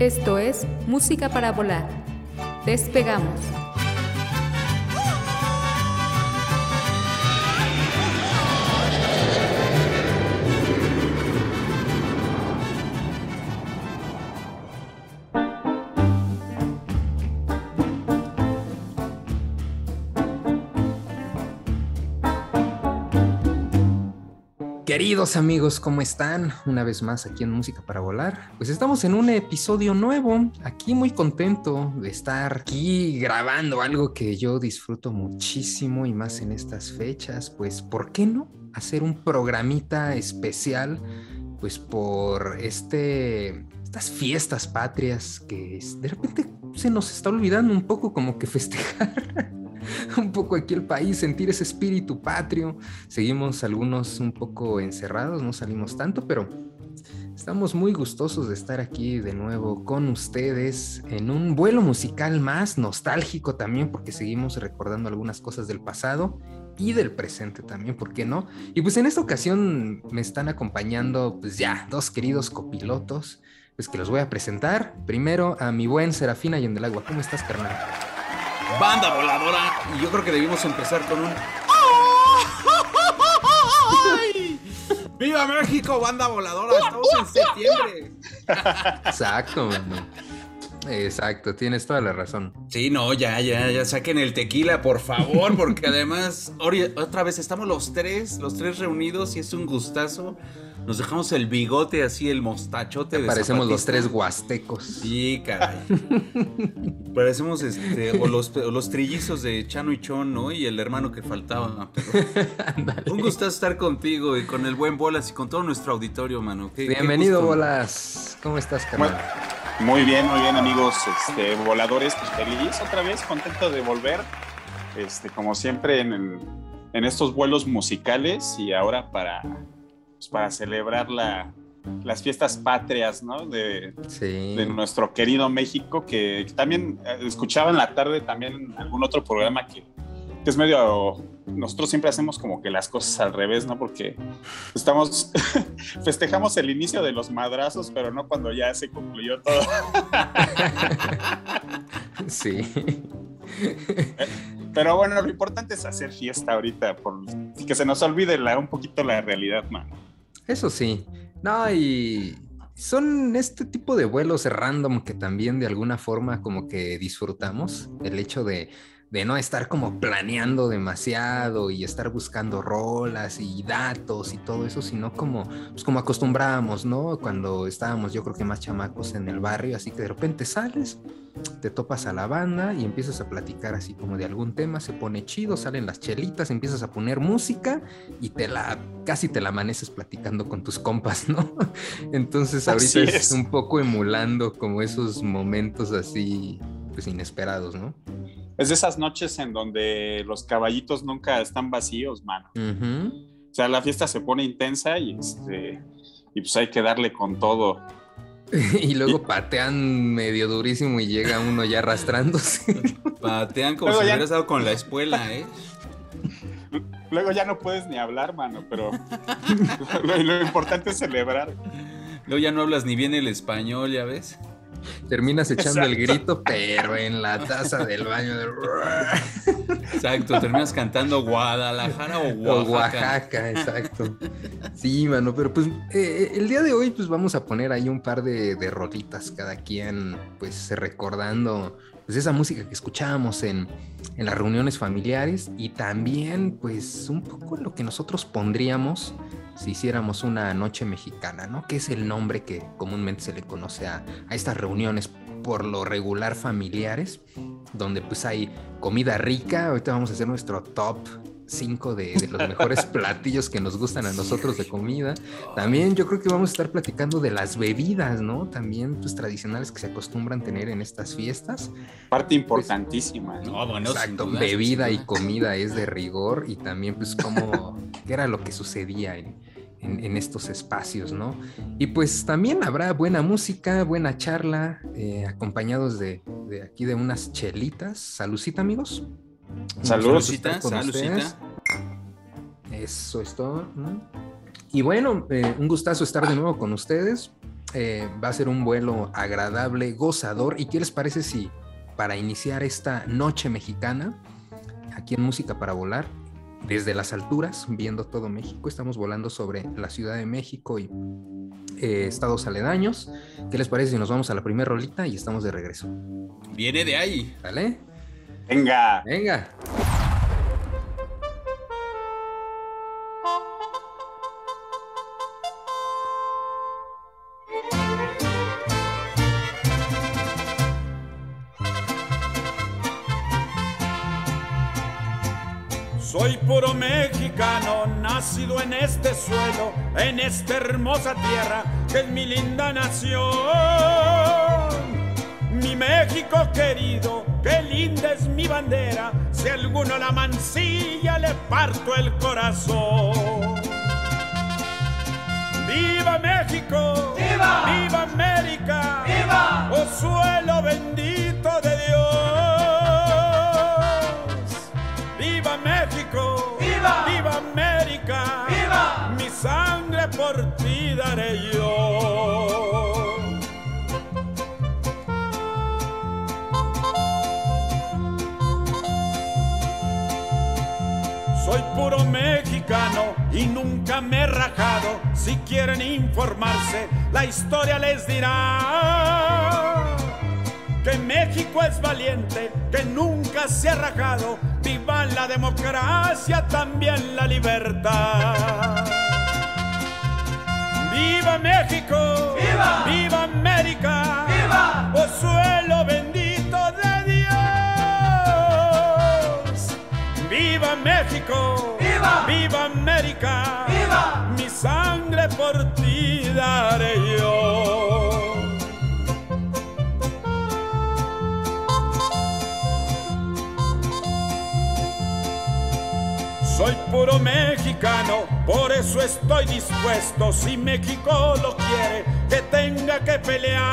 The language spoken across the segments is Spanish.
Esto es Música para Volar. Despegamos. Queridos amigos, ¿cómo están? Una vez más aquí en Música para Volar. Pues estamos en un episodio nuevo. Aquí muy contento de estar aquí grabando algo que yo disfruto muchísimo y más en estas fechas. Pues, ¿por qué no? Hacer un programita especial, pues por este, estas fiestas patrias que de repente se nos está olvidando un poco como que festejar. un poco aquí el país, sentir ese espíritu patrio. Seguimos algunos un poco encerrados, no salimos tanto, pero estamos muy gustosos de estar aquí de nuevo con ustedes en un vuelo musical más nostálgico también, porque seguimos recordando algunas cosas del pasado y del presente también, ¿por qué no? Y pues en esta ocasión me están acompañando pues ya dos queridos copilotos, pues que los voy a presentar. Primero a mi buen Serafina y en del Agua. ¿Cómo estás, carnal? Banda voladora. Y yo creo que debimos empezar con un. ¡Viva México, banda voladora! Estamos en septiembre. Exacto, mano. Exacto, tienes toda la razón. Sí, no, ya, ya, ya saquen el tequila, por favor, porque además, otra vez estamos los tres, los tres reunidos y es un gustazo nos dejamos el bigote así, el mostachote. de parecemos los tres huastecos. Sí, caray. parecemos este, o los, trillizos de Chano y Chon, ¿no? Y el hermano que faltaba. un gusto estar contigo y con el buen Bolas y con todo nuestro auditorio, mano. Bienvenido, Bolas. ¿Cómo estás, carnal? Muy bien, muy bien, amigos este, voladores. Pues feliz otra vez, contento de volver. Este, como siempre, en, en estos vuelos musicales y ahora para pues, para celebrar la, las fiestas patrias, ¿no? De, de nuestro querido México, que, también eh, escuchaba en la tarde también algún otro programa que, que, es medio, nosotros siempre hacemos como que las cosas al revés, ¿no? Porque estamos, festejamos el inicio de los madrazos, pero no cuando ya se concluyó todo. sí. Pero bueno, lo importante es hacer fiesta ahorita, por, que se nos olvide la, un poquito la realidad, man. Eso sí. No, y son este tipo de vuelos random que también de alguna forma como que disfrutamos. El hecho de, de no estar como planeando demasiado y estar buscando rolas y datos y todo eso, sino como, pues como acostumbrábamos, ¿no? Cuando estábamos yo creo que más chamacos en el barrio, así que de repente sales, te topas a la banda y empiezas a platicar así como de algún tema, se pone chido, salen las chelitas, empiezas a poner música y te la casi te la amaneces platicando con tus compas, ¿no? Entonces ahorita es. un poco emulando como esos momentos así pues inesperados, ¿no? Es de esas noches en donde los caballitos nunca están vacíos, mano. O sea, la fiesta se pone intensa y este y pues hay que darle con todo. y luego patean medio durísimo y llega uno ya arrastrándose. Patean como si hubieras estado con la espuela, ¿eh? Luego ya no puedes ni hablar, mano, pero lo, importante es celebrar. Luego ya no hablas ni bien el español, ya ves. Terminas echando el grito, pero en la taza del baño. De... Exacto, terminas cantando Guadalajara o Oaxaca. O Oaxaca, exacto. Sí, mano, pero pues eh, el día de hoy pues vamos a poner ahí un par de, de rolitas, cada quien pues recordando pues esa música que escuchábamos en, en las reuniones familiares y también pues un poco lo que nosotros pondríamos si hiciéramos una noche mexicana, ¿no? Que es el nombre que comúnmente se le conoce a, a estas reuniones por lo regular familiares, donde pues hay comida rica. Ahorita vamos a hacer nuestro top 5 de, los mejores platillos que nos gustan a nosotros de comida. También yo creo que vamos a estar platicando de las bebidas, ¿no? También pues tradicionales que se acostumbran tener en estas fiestas. Parte importantísima. ¿no? bueno, Exacto, bebida y comida es de rigor y también pues cómo, qué era lo que sucedía en en, estos espacios, ¿no? Y pues también habrá buena música, buena charla, eh, acompañados de, aquí de unas chelitas. Saludcita, amigos. Saludos. Saludcita, Eso es todo. Y bueno, eh, un gustazo estar de nuevo con ustedes. Eh, va a ser un vuelo agradable, gozador. ¿Y qué les parece si para iniciar esta noche mexicana, aquí en Música para Volar, desde las alturas, viendo todo México, estamos volando sobre la Ciudad de México y eh, estados aledaños. ¿Qué les parece si nos vamos a la primera rolita y estamos de regreso? Viene de ahí. ¿Vale? Venga. Venga. Soy puro mexicano, nacido en este suelo, en esta hermosa tierra que es mi linda nación. Mi México querido, qué linda es mi bandera, si alguno la mancilla le parto el corazón. ¡Viva México! ¡Viva! ¡Viva América! ¡Viva! ¡Oh suelo bendito de Dios! ¡Viva México! ¡Viva! ¡Viva América! ¡Viva! Mi sangre por ti daré yo. Y nunca me he rajado. Si quieren informarse, la historia les dirá que México es valiente, que nunca se ha rajado. Viva la democracia, también la libertad. ¡Viva México! ¡Viva! ¡Viva América! ¡Viva! ¡Oh suelo bendito ¡Viva México! ¡Viva! ¡Viva América! ¡Viva! Mi sangre por ti daré yo. Soy puro mexicano, por eso estoy dispuesto, si México lo quiere, que tenga que pelear.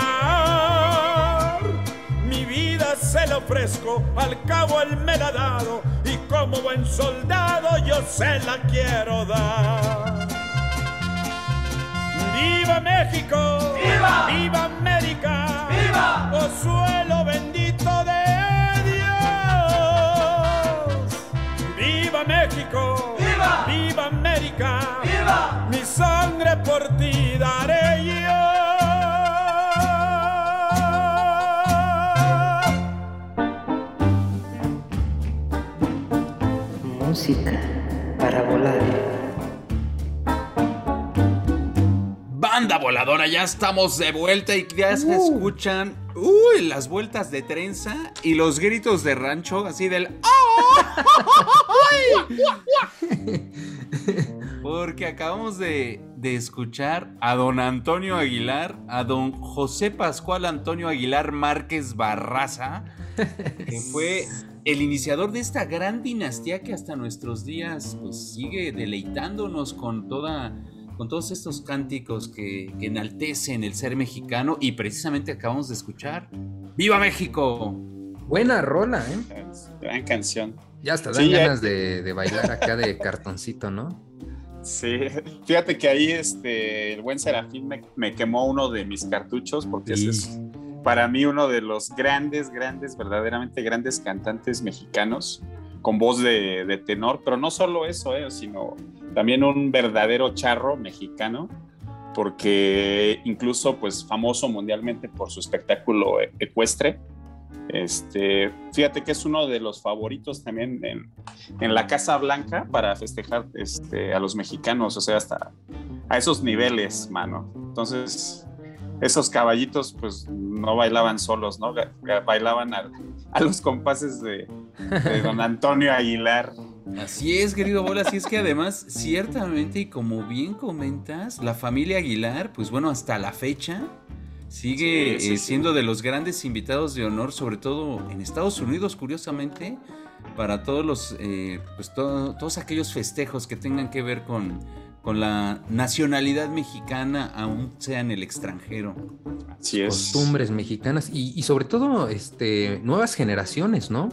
Mi vida se la ofrezco, al cabo él me la ha dado, como buen soldado yo se la quiero dar. ¡Viva México! ¡Viva! ¡Viva América! ¡Viva! ¡Oh suelo bendito de Dios! ¡Viva México! ¡Viva! ¡Viva América! ¡Viva! Mi sangre por ti daré yo. Música para volar. Banda voladora, ya estamos de vuelta y ya se escuchan uy, las vueltas de trenza y los gritos de rancho, así del Porque acabamos de, de escuchar a don Antonio Aguilar, a don José Pascual Antonio Aguilar Márquez Barraza, que fue el iniciador de esta gran dinastía que hasta nuestros días pues, sigue deleitándonos con toda con todos estos cánticos que, que, enaltecen el ser mexicano y precisamente acabamos de escuchar ¡Viva México! Buena rola, ¿eh? Gran canción. Ya hasta dan Sí, ya- ganas de, de bailar acá de cartoncito, ¿no? Sí, fíjate que ahí este, el buen Serafín me, me quemó uno de mis cartuchos porque ese es para mí uno de los grandes, grandes, verdaderamente grandes cantantes mexicanos con voz de, de tenor, pero no solo eso, eh, sino también un verdadero charro mexicano, porque incluso pues famoso mundialmente por su espectáculo ecuestre. Este, fíjate que es uno de los favoritos también en, en la Casa Blanca para festejar este, a los mexicanos, o sea, hasta a esos niveles, mano. Entonces, esos caballitos pues no bailaban solos, ¿no? Bailaban a, a los compases de, de don Antonio Aguilar. Así es, querido Bola, así es que además, ciertamente, y como bien comentas, la familia Aguilar, pues bueno, hasta la fecha, sigue Sí, sí, eh, sí. siendo de los grandes invitados de honor, sobre todo en Estados Unidos, curiosamente, para todos los, eh, pues to- todos aquellos festejos que tengan que ver con, con la nacionalidad mexicana, aún sea en el extranjero. Así es. costumbres mexicanas y, y sobre todo este, nuevas generaciones, ¿no?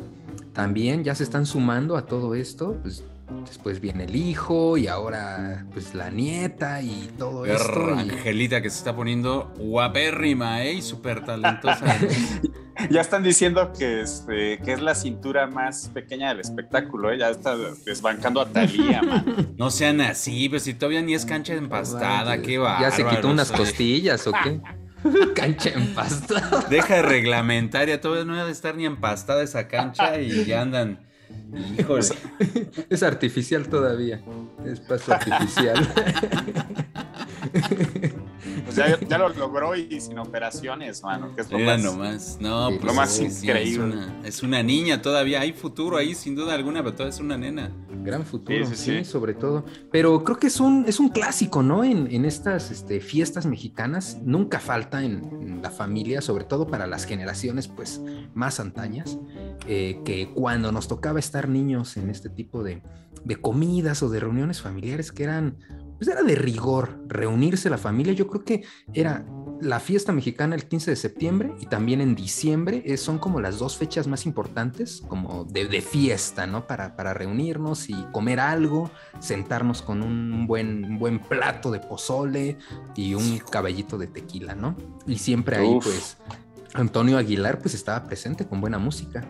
También ya se están sumando a todo esto. Pues, después viene el hijo y ahora pues la nieta y todo esto. y- Angelita que se está poniendo guapérrima, ¿eh? Y súper talentosa. Ya están diciendo que, este, que es la cintura más pequeña del espectáculo, ¿eh? ya está desbancando a Talía, man. no sean así, pero si todavía ni es cancha empastada, qué va. ¿Ya se quitó unas costillas o qué? Cancha empastada. Deja de reglamentaria, todavía no debe estar ni empastada esa cancha y ya andan. Híjole. Es artificial todavía. Es paso artificial. Pues ya, ya lo logró y sin operaciones, mano, que es lo Mira más... nomás, no, Sí, pues lo más increíble. Es una, es una niña todavía, hay futuro ahí sin duda alguna, pero todavía es una nena. Gran futuro, Sí, sí, sí, sí. sobre todo. Pero creo que es un, es un clásico, ¿no? En, en estas este, fiestas mexicanas nunca falta en, en la familia, sobre todo para las generaciones pues más antañas, eh, que cuando nos tocaba estar niños en este tipo de, de comidas o de reuniones familiares que eran, pues era de rigor, reunirse la familia, yo creo que era la fiesta mexicana el 15 de septiembre y también en diciembre eh, son como las dos fechas más importantes, como de, de fiesta, ¿no? Para, para reunirnos y comer algo, sentarnos con un buen, un buen plato de pozole y un caballito de tequila, ¿no? Y siempre ahí, Uf. pues, Antonio Aguilar, pues estaba presente con buena música.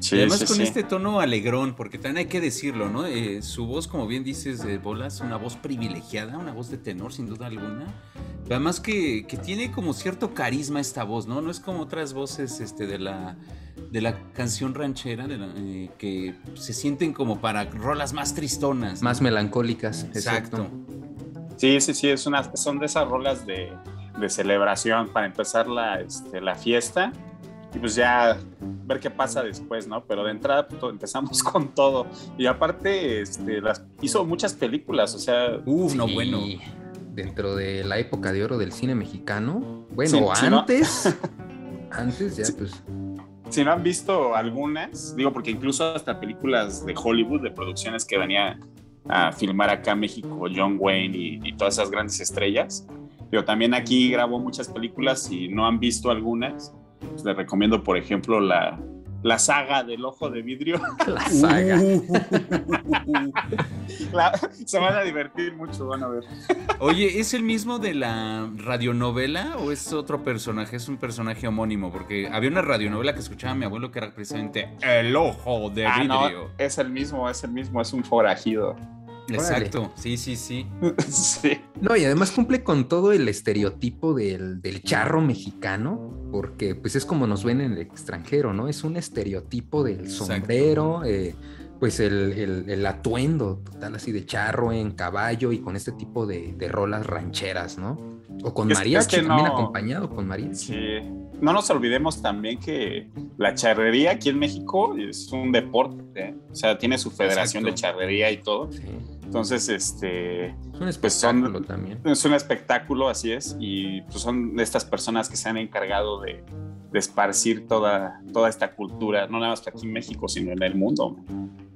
Sí, y además sí, con sí. este tono alegrón, porque también hay que decirlo, ¿no? Eh, su voz, como bien dices, de Bolas, una voz privilegiada, una voz de tenor, sin duda alguna. Pero además que, que tiene como cierto carisma esta voz, ¿no? No es como otras voces este, de, la, de la canción ranchera, de la- eh, que se sienten como para rolas más tristonas. ¿no? Más melancólicas. Exacto. Sí, sí, sí, es una, son de esas rolas de, de celebración para empezar la, este, la fiesta y pues ya ver qué pasa después, ¿no? Pero de entrada pues, empezamos con todo. Y aparte, este, las, hizo muchas películas, o sea, Uf, no, Sí, bueno. Dentro de la época de oro del cine mexicano. Bueno, Sí, antes. Antes ya, Sí. pues. si no han visto algunas, digo, porque incluso hasta películas de Hollywood, de producciones que venía a filmar acá en México, John Wayne y, y todas esas grandes estrellas. Pero también aquí grabó muchas películas, si no han visto algunas, pues les recomiendo, por ejemplo, la, la saga del ojo de vidrio. La saga. La- se van a divertir mucho, van a ver. Oye, ¿es el mismo de la radionovela o es otro personaje? Es un personaje homónimo, porque había una radionovela que escuchaba mi abuelo que era precisamente El Ojo de Ah, no, Vidrio. es el mismo, es el mismo, es un forajido. Exacto, sí, sí, sí. sí. No, y además cumple con todo el estereotipo del, del charro mexicano, porque pues es como nos ven en el extranjero, ¿no? Es un estereotipo del Exacto. sombrero, eh, pues el, el- el atuendo total así de charro en caballo y con este tipo de, de rolas rancheras, ¿no? O con Es- también acompañado con mariachi. Sí. No nos olvidemos también que la charrería aquí en México es un deporte, ¿eh? o sea, tiene su federación Exacto. de charrería y todo. Sí. Entonces, este, Es un Pues son- espectáculo también. es un espectáculo, así es, y pues son estas personas que se han encargado de, de esparcir toda, toda esta cultura, no nada más aquí en México, sino en el mundo.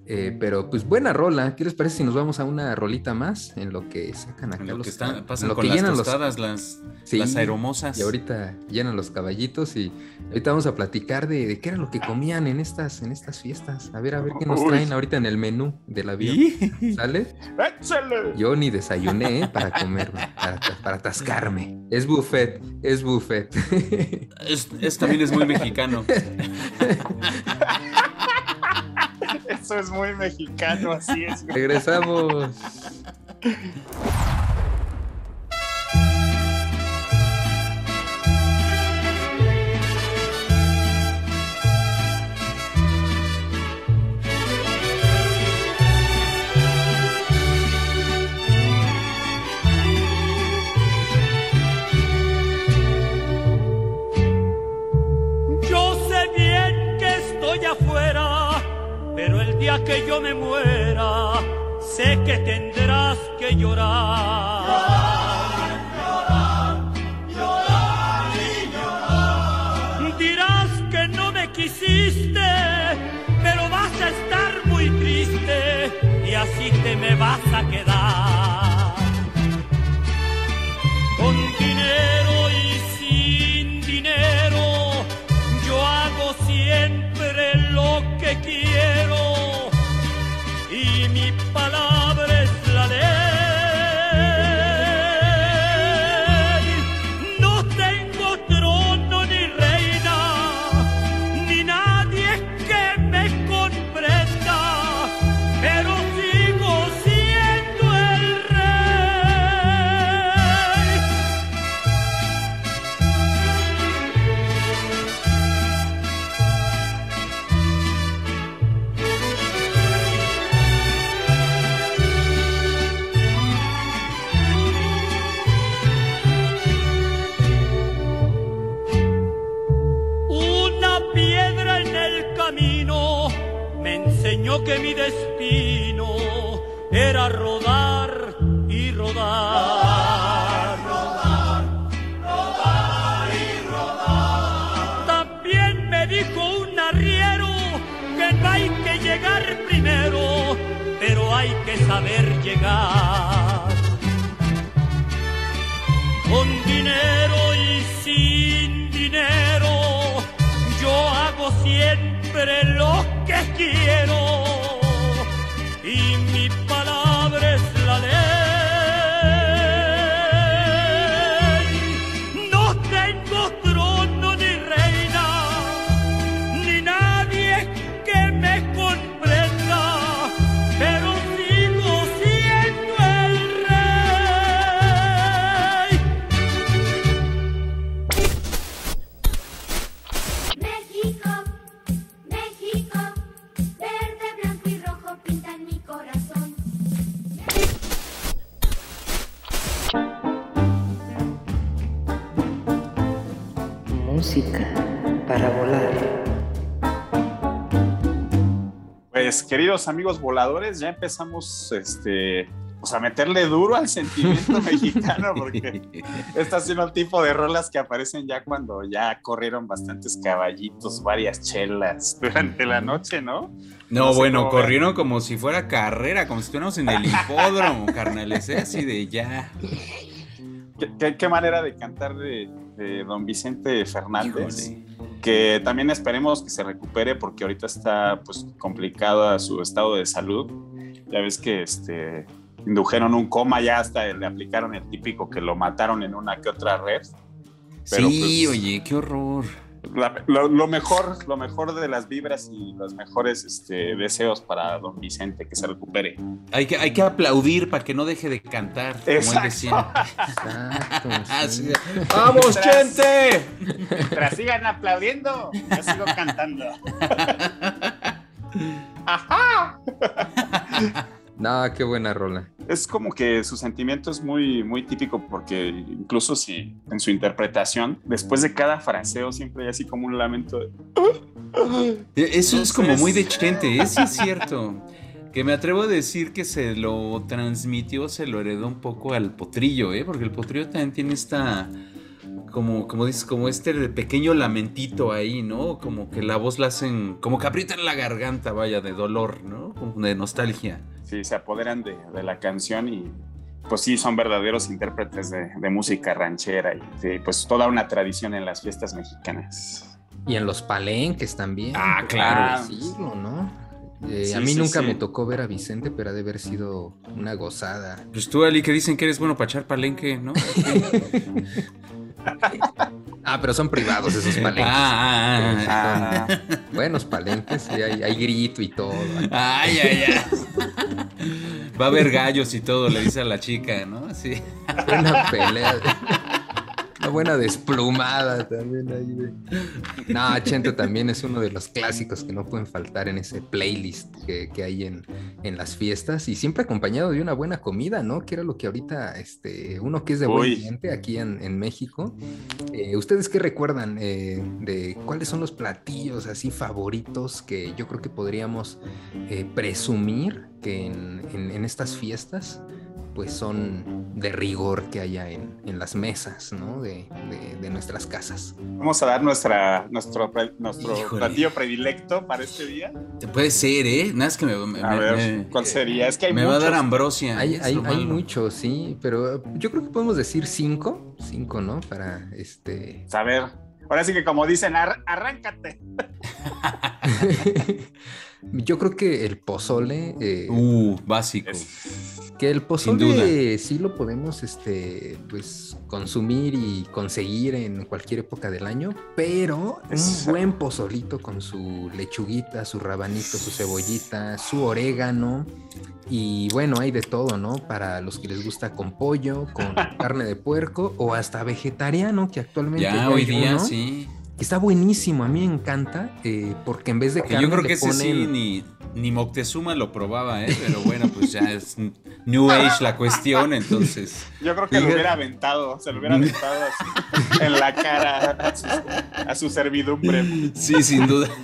Eh, pero pues buena rola. ¿Qué les parece si nos vamos a una rolita más en lo que sacan acá En lo los que están, en lo con que las llenan los- las, Sí, las aeromosas. Y ahorita llenan los caballitos y ahorita vamos a platicar de, de qué era lo que comían en estas, en estas fiestas. A ver, a ver qué nos traen ahorita en el menú del avión. ¿Sale? ¡Échale! Yo ni desayuné ¿eh? para comerme, para, para atascarme. Es buffet, es buffet. Es, es- también es muy mexicano. Eso es muy mexicano, así es. Regresamos. que yo me muera, sé que tendrás que llorar. Dirás que no me quisiste, pero vas a estar muy triste y así te me vas a quedar Con dinero y sin dinero, yo hago siempre lo que quiero queridos amigos voladores, ya empezamos este, pues, a meterle duro al sentimiento mexicano porque estas son el tipo de rolas que aparecen ya cuando ya corrieron bastantes caballitos, varias chelas durante la noche, ¿no? No, No sé bueno, corrieron como si fuera carrera, como si estuviéramos en el hipódromo, carnales, ¿eh? así de ya. ¿Qué, qué- qué manera de cantar de, de don Vicente Fernández? Híjole. que también esperemos que se recupere porque ahorita está pues complicado su estado de salud. Ya ves que este indujeron un coma, ya hasta le aplicaron el típico que lo mataron en una que otra red. Pero, sí, pues, oye, qué horror. La- lo, lo mejor, lo mejor de las vibras y los mejores este, deseos para don Vicente, que se recupere. Hay que, hay que aplaudir para que no deje de cantar, como él Exacto. decía. Exacto. Ah, sí. ¡Vamos, gente! Mientras sigan aplaudiendo, yo sigo cantando. Ajá. No, qué buena rola. Es como que su sentimiento es muy, muy típico porque incluso si en su interpretación, después de cada fraseo siempre hay así como un lamento de... Eso es como muy de Chente, ¿eh? sí es cierto. Que me atrevo a decir que se lo transmitió, se lo heredó un poco al potrillo, ¿eh? Porque el potrillo también tiene esta, como, como dices, como este pequeño lamentito ahí, ¿no? Como que la voz la hacen, como que aprietan la garganta, vaya, de dolor, ¿no? Como de nostalgia. Sí, se apoderan de, de la canción y pues sí, son verdaderos intérpretes de, de música ranchera y de, pues toda una tradición en las fiestas mexicanas. Y en los palenques también. Ah, claro. decirlo, ¿no? Eh, Sí, a mí sí, nunca sí. me tocó ver a Vicente, pero ha de haber sido una gozada. Pues tú, Ali, que dicen que eres bueno para echar palenque, ¿no? Ah, pero son privados esos palenques. Ah, ah, ah. Ah, Buenos palenques, sí, hay, hay grito y todo. Ay, ay, ay. Va a haber gallos y todo, le dice a la chica, ¿no? Sí. Una pelea. Una buena desplumada también ahí. de- No, Chente también es uno de los clásicos que no pueden faltar en ese playlist que, que hay en, en las fiestas y siempre acompañado de una buena comida, ¿no? Que era lo que ahorita, este, uno que es de buen Uy. diente aquí en, en México. Eh, ¿Ustedes qué recuerdan eh, de cuáles son los platillos así favoritos que yo creo que podríamos eh, presumir que en- en estas fiestas pues son de rigor que haya en, en las mesas, ¿no? De, de- de nuestras casas. vamos a dar nuestra, nuestro, pre- nuestro Híjole. platillo predilecto para este día. Puede ser, ¿eh? Nada es que me, me- A me- ver, me- ¿cuál sería? Es que hay me va a dar ambrosia. Hay, hay, hay muchos, sí, pero yo creo que podemos decir cinco, cinco, ¿no? Para este... A ver, ahora sí que como dicen, "Ar- arráncate. yo creo que el pozole... eh, Uh, básico. Es- Que el pozole sí lo podemos este, pues, consumir y conseguir en cualquier época del año, pero Es- un buen pozolito con su lechuguita, su rabanito, su cebollita, su orégano y bueno, hay de todo, ¿no? Para los que les gusta con pollo, con carne de puerco o hasta vegetariano, que actualmente Ya, ya hoy hay día uno, sí. Que Está buenísimo, a mí me encanta, eh, porque en vez de Que carne yo creo que ese sí ponen- ni, ni Moctezuma lo probaba, ¿eh? Pero bueno, pues ya es New Age la cuestión, entonces. Yo creo que lo hubiera aventado, se lo hubiera aventado así, en la cara a su, a su servidumbre. Sí, sin duda.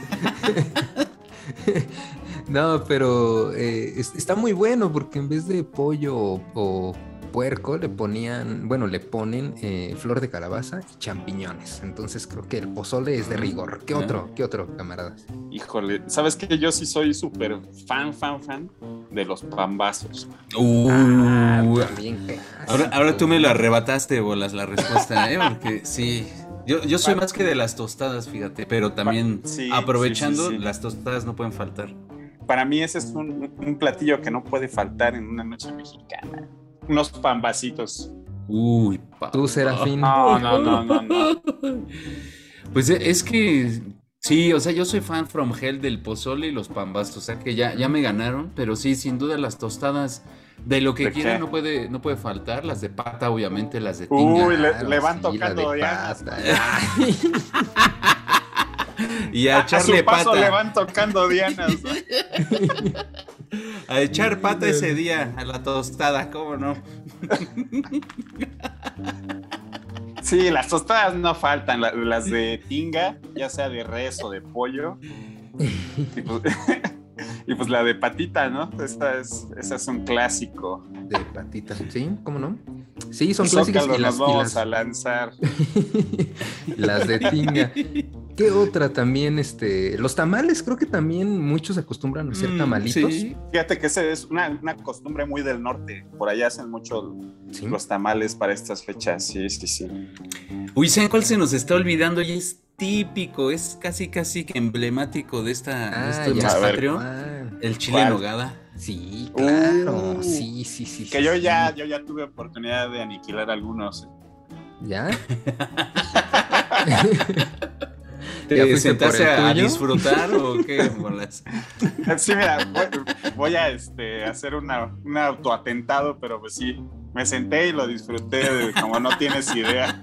No, pero eh, es- está muy bueno porque en vez de pollo o, o puerco le ponían, bueno, le ponen eh, flor de calabaza y champiñones. Entonces creo que el pozole es de rigor. ¿Qué Ah. otro? ¿Qué otro, camaradas? Híjole, ¿sabes qué? Yo sí soy súper fan, fan, fan de los pambazos. Uh, También ahora, ahora tú me lo arrebataste, bolas, la respuesta, ¿eh? Porque sí. Yo, yo soy más que de las tostadas, fíjate, pero también Sí, aprovechando, sí, sí, sí. las tostadas no pueden faltar. Para mí ese es un, un platillo que no puede faltar en una noche mexicana. Unos pambacitos. Uy, pa. Tú, Serafín. No, no, no, no, no. Pues e- es que sí, o sea, yo soy fan from hell del pozole y los pambazos, o sea que ya, ya me ganaron, pero sí, sin duda las tostadas de lo que ¿De quieran no puede, no puede faltar, las de pata, obviamente, las de tinga. Uy, le, van sí, tocando pasta. y a A, a su paso pata, le van tocando dianas. A echar pata ese día a la tostada, ¿cómo no? Sí, las tostadas no faltan, la- las de tinga, ya sea de res o de pollo. Y pues, la de patita, ¿no? Esa es, esa es un clásico. De patitas, ¿sí? ¿Cómo no? Sí, son clásicas y las, nos y vamos las- a lanzar. las de tinga. ¿Qué otra también? Este, los tamales, creo que también muchos acostumbran a hacer Mm, tamalitos. sí. Fíjate que esa es una, una costumbre muy del norte. Por allá hacen mucho Sí. los tamales para estas fechas. Sí, sí, sí. Uy, ¿saben cuál se nos está olvidando? Y es típico, es casi casi que emblemático de esta de Ah, este ya el chile en nogada. Sí, claro. Uh, sí, sí, sí. Que sí, yo sí. ya, yo ya tuve oportunidad de aniquilar algunos. ¿Ya? ¿Te ¿Ya sentaste por el a, disfrutar o qué? bolas? Sí, mira, voy, voy a este, hacer una, un autoatentado, pero pues sí, me senté y lo disfruté de- como no tienes idea.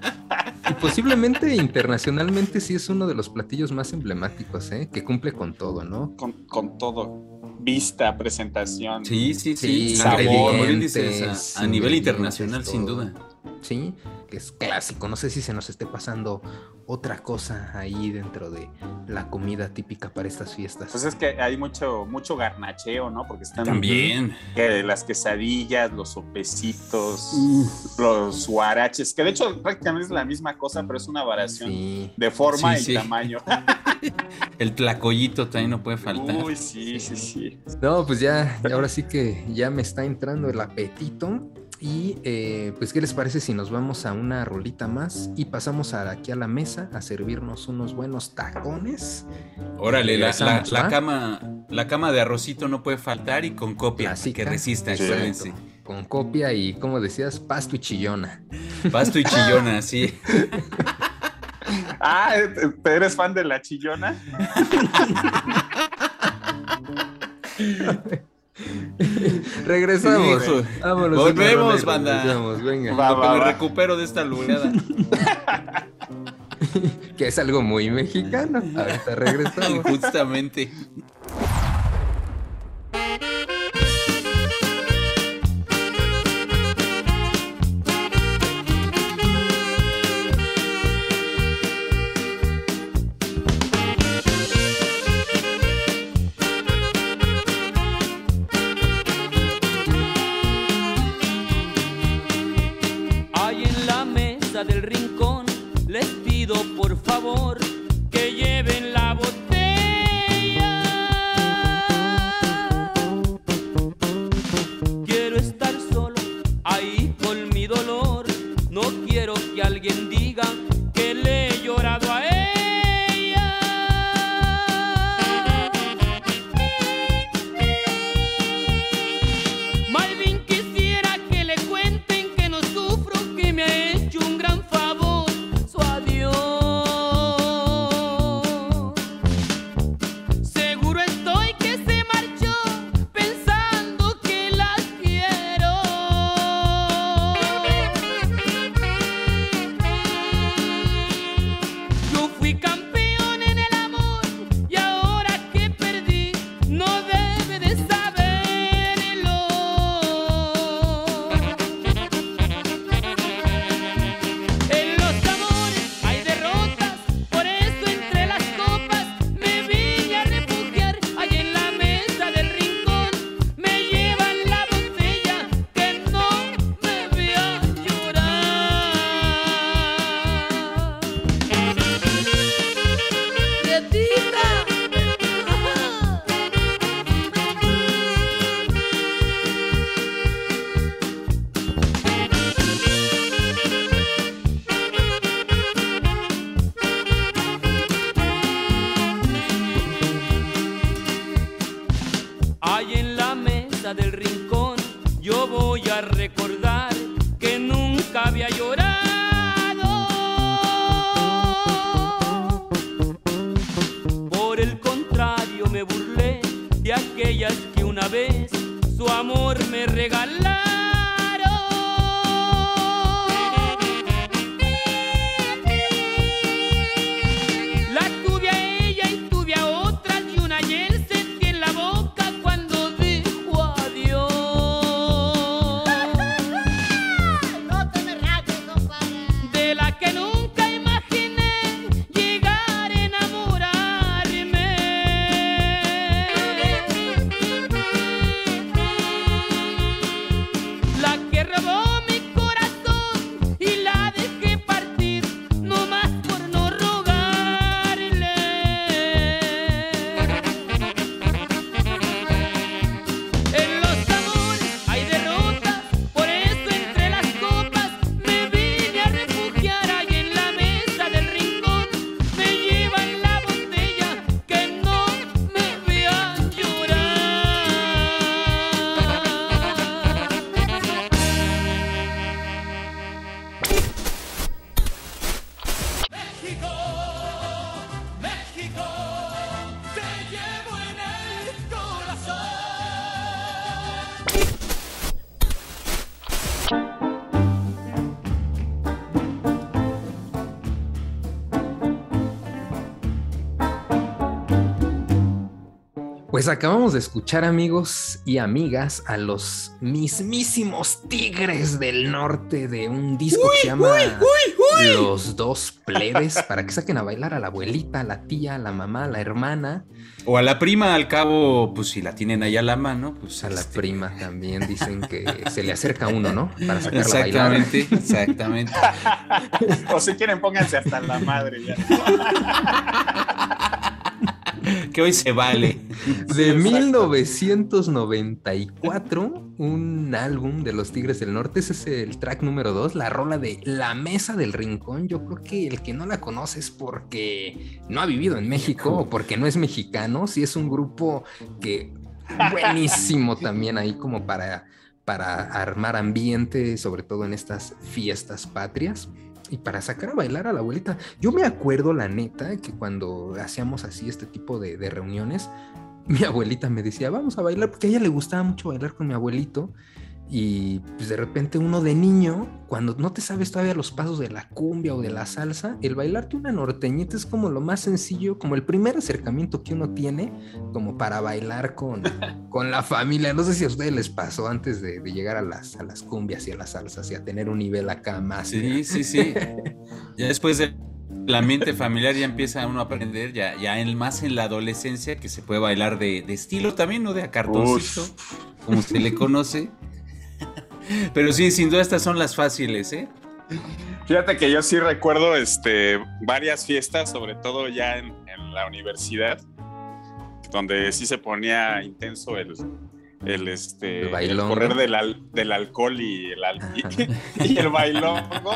Y posiblemente internacionalmente sí es uno de los platillos más emblemáticos, ¿eh? Que cumple con todo, ¿no? Con, con todo. Vista, presentación. Sí, sí, sí. Sí, Sabor, ingredientes, como bien dices, a, a nivel internacional, sin duda. Sí, que es clásico. No sé si se nos esté pasando otra cosa ahí dentro de la comida típica para estas fiestas. Pues es que hay mucho, mucho garnacheo, ¿no? Porque están También. que las quesadillas, los sopecitos, los guaraches, que de hecho prácticamente es la misma cosa, pero es una variación Sí. de forma Sí, y sí. tamaño. El tlacoyito también no puede faltar. Uy, sí, sí, sí. No, pues ya, ahora sí que ya me está entrando el apetito. Y eh, pues, ¿qué les parece si nos vamos a una rolita más y pasamos a- aquí a la mesa a servirnos unos buenos tacones? Órale, la, la- cama, la cama de arrocito no puede faltar y con copia, que resista, Sí. Con copia y, como decías, pasto y chillona. Pasto y chillona, sí. Ah, ¿te- ¿eres fan de la chillona? Regresamos. Vámonos. Volvemos, banda. regresamos, venga. Va, me va. recupero de esta lureada. Que es algo muy mexicano. Ahorita regresamos. Justamente. Del rincón. Les pido por favor Pues acabamos de escuchar, amigos y amigas, a los mismísimos Tigres del Norte de un disco que se llama Los Dos Plebes, para que saquen a bailar a la abuelita, a la tía, a la mamá, a la hermana, O a la prima, al cabo, pues si la tienen ahí a la mano, pues a la este, prima también. Dicen que se le acerca uno, ¿no? Para sacarla a bailar. Exactamente, exactamente. o si quieren, pónganse hasta la madre ya. que hoy se vale. De exacto. 1994, un álbum de los Tigres del Norte, ese es el track número 2, la rola de La Mesa del Rincón. Yo creo que el que no la conoce es porque no ha vivido en México o porque no es mexicano. Sí es un grupo que buenísimo también ahí como para, para armar ambiente, sobre todo en estas fiestas patrias. Y para sacar a bailar a la abuelita. Yo me acuerdo, la neta, que cuando hacíamos así este tipo de, reuniones, mi abuelita me decía, vamos a bailar, porque a ella le gustaba mucho bailar con mi abuelito. Y pues de repente uno de niño, cuando no te sabes todavía los pasos de la cumbia o de la salsa, el bailarte una norteñita es como lo más sencillo, como el primer acercamiento que uno tiene como para bailar con, con la familia. No sé si a ustedes les pasó antes de, de llegar a las, a las cumbias y a las salsas y a tener un nivel acá más. Sí, sí, sí. Ya después de la mente familiar ya empieza uno a aprender, ya, ya en, más en la adolescencia, que se puede bailar de, de estilo también, ¿no? De a cartoncito, como se le conoce. Pero sí, sin duda estas son las fáciles, ¿eh? Fíjate que yo sí recuerdo este, varias fiestas, sobre todo ya en, en la universidad, donde sí se ponía intenso el, el, este, El el bailongo. correr del, al- del alcohol y el, al- Ajá. y el bailongo.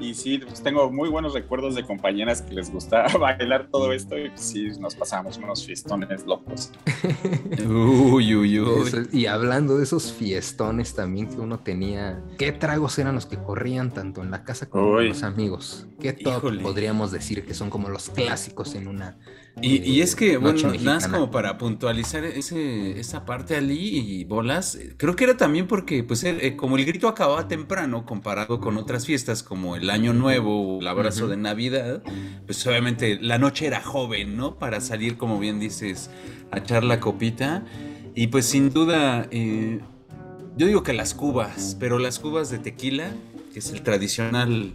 Y sí, pues tengo muy buenos recuerdos de compañeras que les gustaba bailar todo esto y pues, sí, nos pasábamos unos fiestones locos. Uy, uy, uy. Eso y hablando de esos fiestones también que uno tenía, ¿qué tragos eran los que corrían tanto en la casa como con Uy. los amigos? ¿Qué top Híjole. podríamos decir que son como los clásicos en una... Y, y es que, bueno, nada más como para puntualizar ese, esa parte Ali y Bolas, eh, creo que era también porque, pues, el- eh, como el grito acababa temprano comparado con otras fiestas como el Año Nuevo o el abrazo Ujú. de Navidad, pues obviamente la noche era joven, ¿no? Para salir, como bien dices, a echar la copita. Y pues sin duda, eh, yo digo que las cubas, pero las cubas de tequila, que es el tradicional,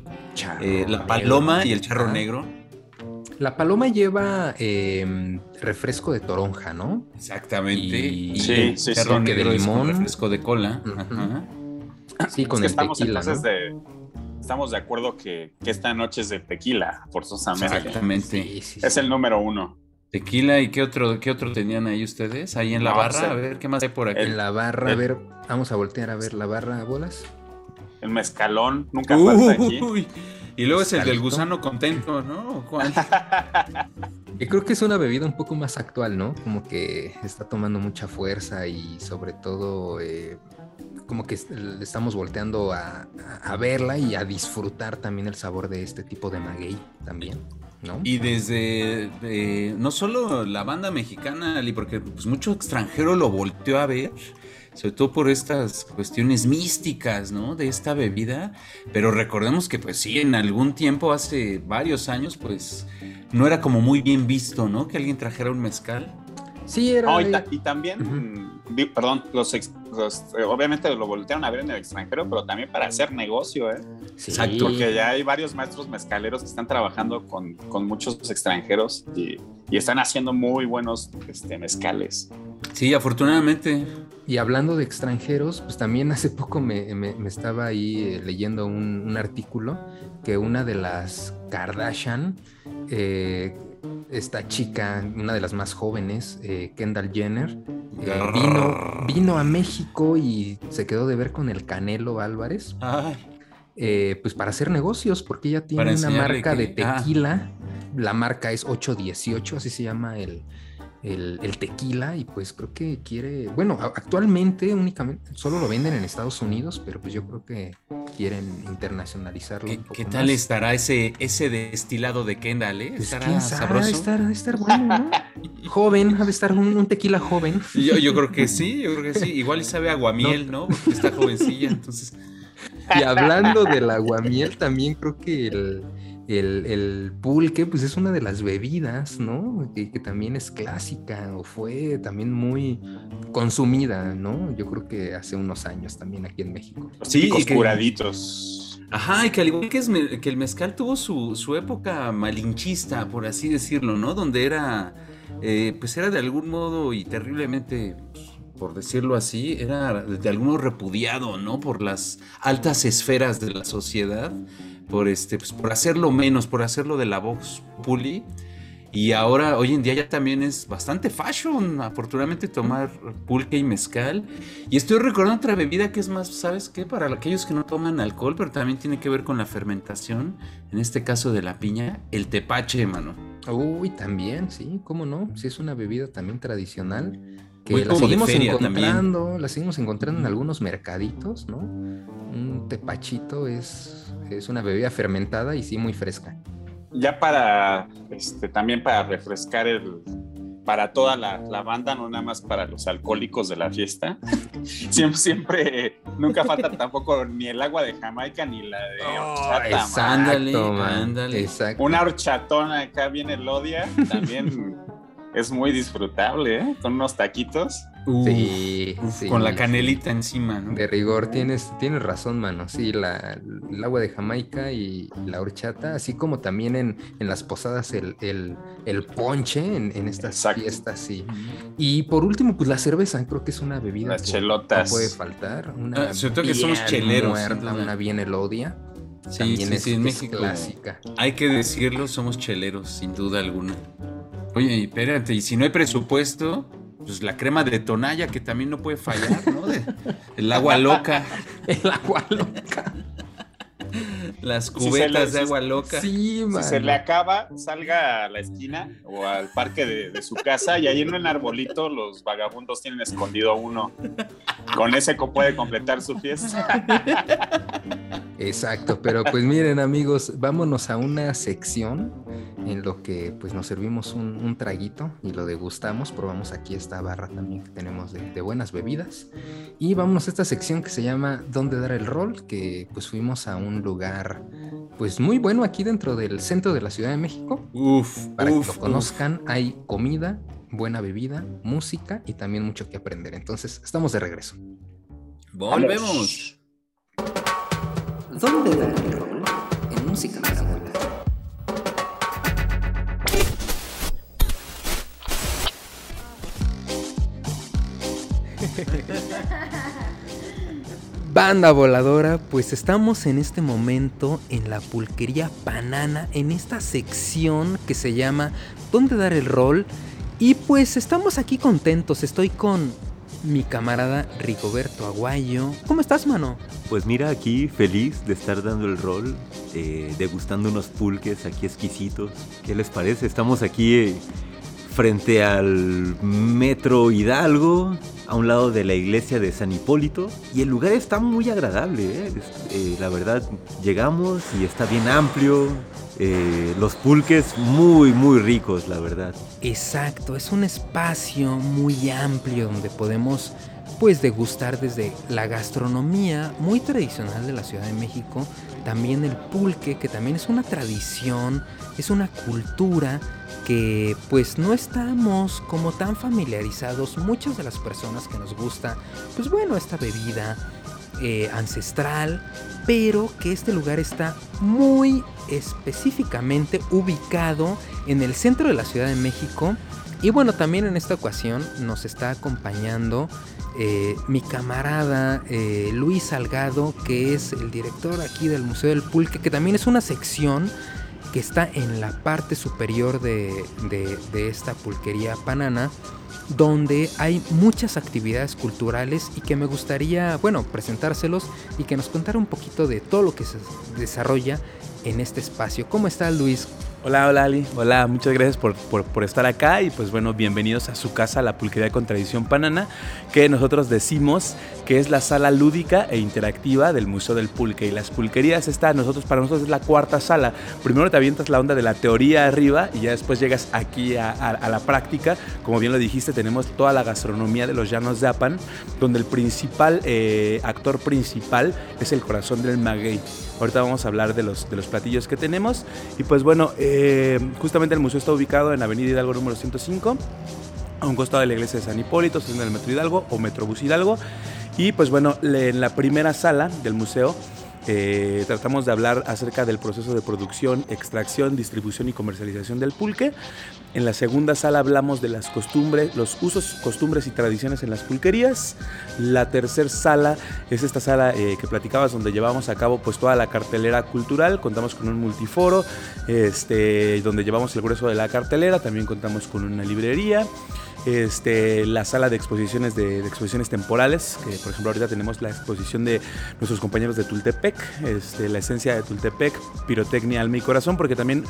eh, la paloma y el charro negro. La paloma lleva eh, refresco de toronja, ¿no? Exactamente. Y- Sí, sí, sí. negro de limón. refresco de cola. Ajá. Sí, con Es que el estamos tequila, entonces ¿no? de... Estamos de acuerdo que, que esta noche es de tequila, forzosamente. Exactamente. Sí, sí, Es el número uno. Tequila y qué otro, qué otro tenían ahí ustedes, ahí en la No, barra, sí. a ver qué más hay por aquí. En la barra, a ver, vamos a voltear a ver la barra, bolas. El mezcalón nunca falta aquí. Uy, y luego es el del gusano contento, ¿no? ¿Cuál? Yo creo que es una bebida un poco más actual, ¿no? Como que está tomando mucha fuerza y sobre todo eh, como que le estamos volteando a, a- verla y a disfrutar también el sabor de este tipo de maguey también, ¿no? Y desde no solo la banda mexicana, Ali, porque pues, mucho extranjero lo volteó a ver, sobre todo por estas cuestiones místicas, ¿no? De esta bebida. Pero recordemos que, pues sí, en algún tiempo, hace varios años, pues no era como muy bien visto, ¿no? Que alguien trajera un mezcal. Sí, era... No, y, ta- y también, perdón, los, ex- los- eh, obviamente lo voltearon a ver en el extranjero, pero también para hacer negocio, ¿eh? sí, exacto, Porque ya hay varios maestros mezcaleros que están trabajando con, con muchos extranjeros y, y están haciendo muy buenos este, mezcales. Sí, afortunadamente. Y hablando de extranjeros, pues también hace poco me, me- me estaba ahí eh, leyendo un, un artículo que una de las Kardashian, eh, esta chica, una de las más jóvenes, eh, Kendall Jenner, eh, vino, vino a México y se quedó de ver con el Canelo Álvarez, pues para hacer negocios, porque ella tiene una marca de ah. tequila, la marca es 818, así se llama el, el, el tequila y pues creo que quiere, bueno, actualmente únicamente solo lo venden en Estados Unidos, pero pues yo creo que quieren internacionalizarlo. ¿Qué, un poco qué tal más. estará ese, ese destilado de Kendall, eh? Pues, ¿Estará sabe, sabroso? Ha de estar, bueno, ¿no? joven, ha de estar un, un tequila joven. Yo, yo creo que sí, yo creo que sí. Igual y sabe aguamiel, ¿no? Porque está jovencilla, entonces. Y hablando del aguamiel, también creo que el, el, el pulque, pues es una de las bebidas, ¿no? Que, que también es clásica o fue también muy consumida, ¿no? Yo creo que hace unos años también aquí en México. Sí, y que- curaditos. Ajá, y que al igual que, es me- que el mezcal tuvo su, su época malinchista, por así decirlo, ¿no? Donde era, eh, pues era de algún modo y terriblemente, pues, por decirlo así, era de algún modo repudiado, ¿no? Por las altas esferas de la sociedad, por este, pues por hacerlo menos, por hacerlo de la Vox Puli. Y ahora, hoy en día ya también es bastante fashion, afortunadamente, tomar pulque y mezcal. Y estoy recordando otra bebida que es más, ¿sabes qué? Para aquellos que no toman alcohol, pero también tiene que ver con la fermentación, en este caso de la piña, el tepache, mano. Uy, también, sí, ¿cómo no? Sí, es una bebida también tradicional que Muy la seguimos también. encontrando, la seguimos encontrando en algunos mercaditos, ¿no? Un tepachito es, es una bebida fermentada y sí muy fresca. Ya para, este, también para refrescar el, para toda la, la banda, no nada más para los alcohólicos de la fiesta. siempre, siempre, nunca falta tampoco ni el agua de Jamaica ni la de horchata, man. exacto, Ándale, man, ándale. Exacto. Una horchatona acá bien elodia, también es muy disfrutable, ¿eh? Con unos taquitos. Uf, Sí, uf, sí, con la sí. canelita encima, ¿no? De rigor, tienes, tienes razón, mano. Sí, la, el agua de Jamaica y la horchata, así como también en, en las posadas el, el, el ponche en, en estas Exacto. fiestas, sí. Y por último, pues la cerveza, creo que es una bebida Las que chelotas. no puede faltar. Una Ah, sobre todo que somos cheleros, muerta, una bien elodia. Sí, también sí, es, sí, en es México. clásica. Hay que decirlo, somos cheleros, sin duda alguna. Oye, y espérate, y si no hay presupuesto, pues la crema de tonalla que también no puede fallar, ¿no? De- el agua loca, El agua loca. las cubetas le- de agua loca. Sí, Si mano. se le acaba, salga a la esquina o al parque de, de su casa y ahí en un arbolito los vagabundos tienen escondido uno. Con ese puede completar su fiesta. Exacto, pero pues miren amigos, vámonos a una sección en lo que pues nos servimos un, un traguito y lo degustamos, probamos aquí esta barra también que tenemos de, de buenas bebidas y vámonos a esta sección que se llama ¿Dónde dar el rol? que pues fuimos a un lugar pues muy bueno aquí dentro del centro de la Ciudad de México, Uf, para uf, que lo conozcan, hay comida, buena bebida, música y también mucho que aprender, entonces estamos de regreso. Volvemos. ¿Dónde dar el rol? En música para Banda voladora, pues estamos en este momento en la pulquería Panana, en esta sección que se llama ¿Dónde dar el rol? Y pues estamos aquí contentos, estoy con mi camarada Rigoberto Aguayo. ¿Cómo estás, mano? Pues mira, aquí feliz de estar dando el rol, eh, degustando unos pulques aquí exquisitos. ¿Qué les parece? Estamos aquí eh, frente al Metro Hidalgo, a un lado de la iglesia de San Hipólito, y el lugar está muy agradable. ¿eh? Eh, la verdad, llegamos y está bien amplio. eh, los pulques muy, muy ricos, la verdad. Exacto, es un espacio muy amplio donde podemos pues degustar desde la gastronomía muy tradicional de la Ciudad de México, también el pulque, que también es una tradición, es una cultura que pues no estamos como tan familiarizados muchas de las personas que nos gusta, pues bueno, esta bebida eh, ancestral, pero que este lugar está muy específicamente ubicado en el centro de la Ciudad de México. Y bueno, también en esta ocasión nos está acompañando eh, mi camarada eh, Luis Salgado, que es el director aquí del Museo del Pulque, que también es una sección que está en la parte superior de, de- esta pulquería panana, donde hay muchas actividades culturales y que me gustaría, bueno, presentárselos y que nos contara un poquito de todo lo que se desarrolla en este espacio. ¿Cómo estás, Luis? Hola, hola Ali, hola, muchas gracias por, por, estar acá y pues bueno, bienvenidos a su casa, la Pulquería con Tradición Panana, que nosotros decimos que es la sala lúdica e interactiva del Museo del Pulque. Y las pulquerías, esta nosotros, para nosotros es la cuarta sala. Primero te avientas la onda de la teoría arriba y ya después llegas aquí a la práctica. Como bien lo dijiste, tenemos toda la gastronomía de los llanos de Apan, donde el principal eh, actor principal es el corazón del maguey. Ahorita vamos a hablar de los, de los platillos que tenemos. Y pues bueno, eh, justamente el museo está ubicado en Avenida Hidalgo número 105, a un costado de la iglesia de San Hipólito, en el Metro Hidalgo o Metrobús Hidalgo. Y pues bueno, en la primera sala del museo eh, tratamos de hablar acerca del proceso de producción, extracción, distribución y comercialización del pulque. En la segunda sala hablamos de las costumbres, los usos, costumbres y tradiciones en las pulquerías. La tercera sala es esta sala eh, que platicabas donde llevamos a cabo pues toda la cartelera cultural. Contamos con un multiforo, este, donde llevamos el grueso de la cartelera. También contamos con una librería este, la sala de exposiciones de, de, exposiciones temporales, que por ejemplo ahorita tenemos la exposición de nuestros compañeros de Tultepec, este, la esencia de Tultepec, pirotecnia, alma y corazón, porque también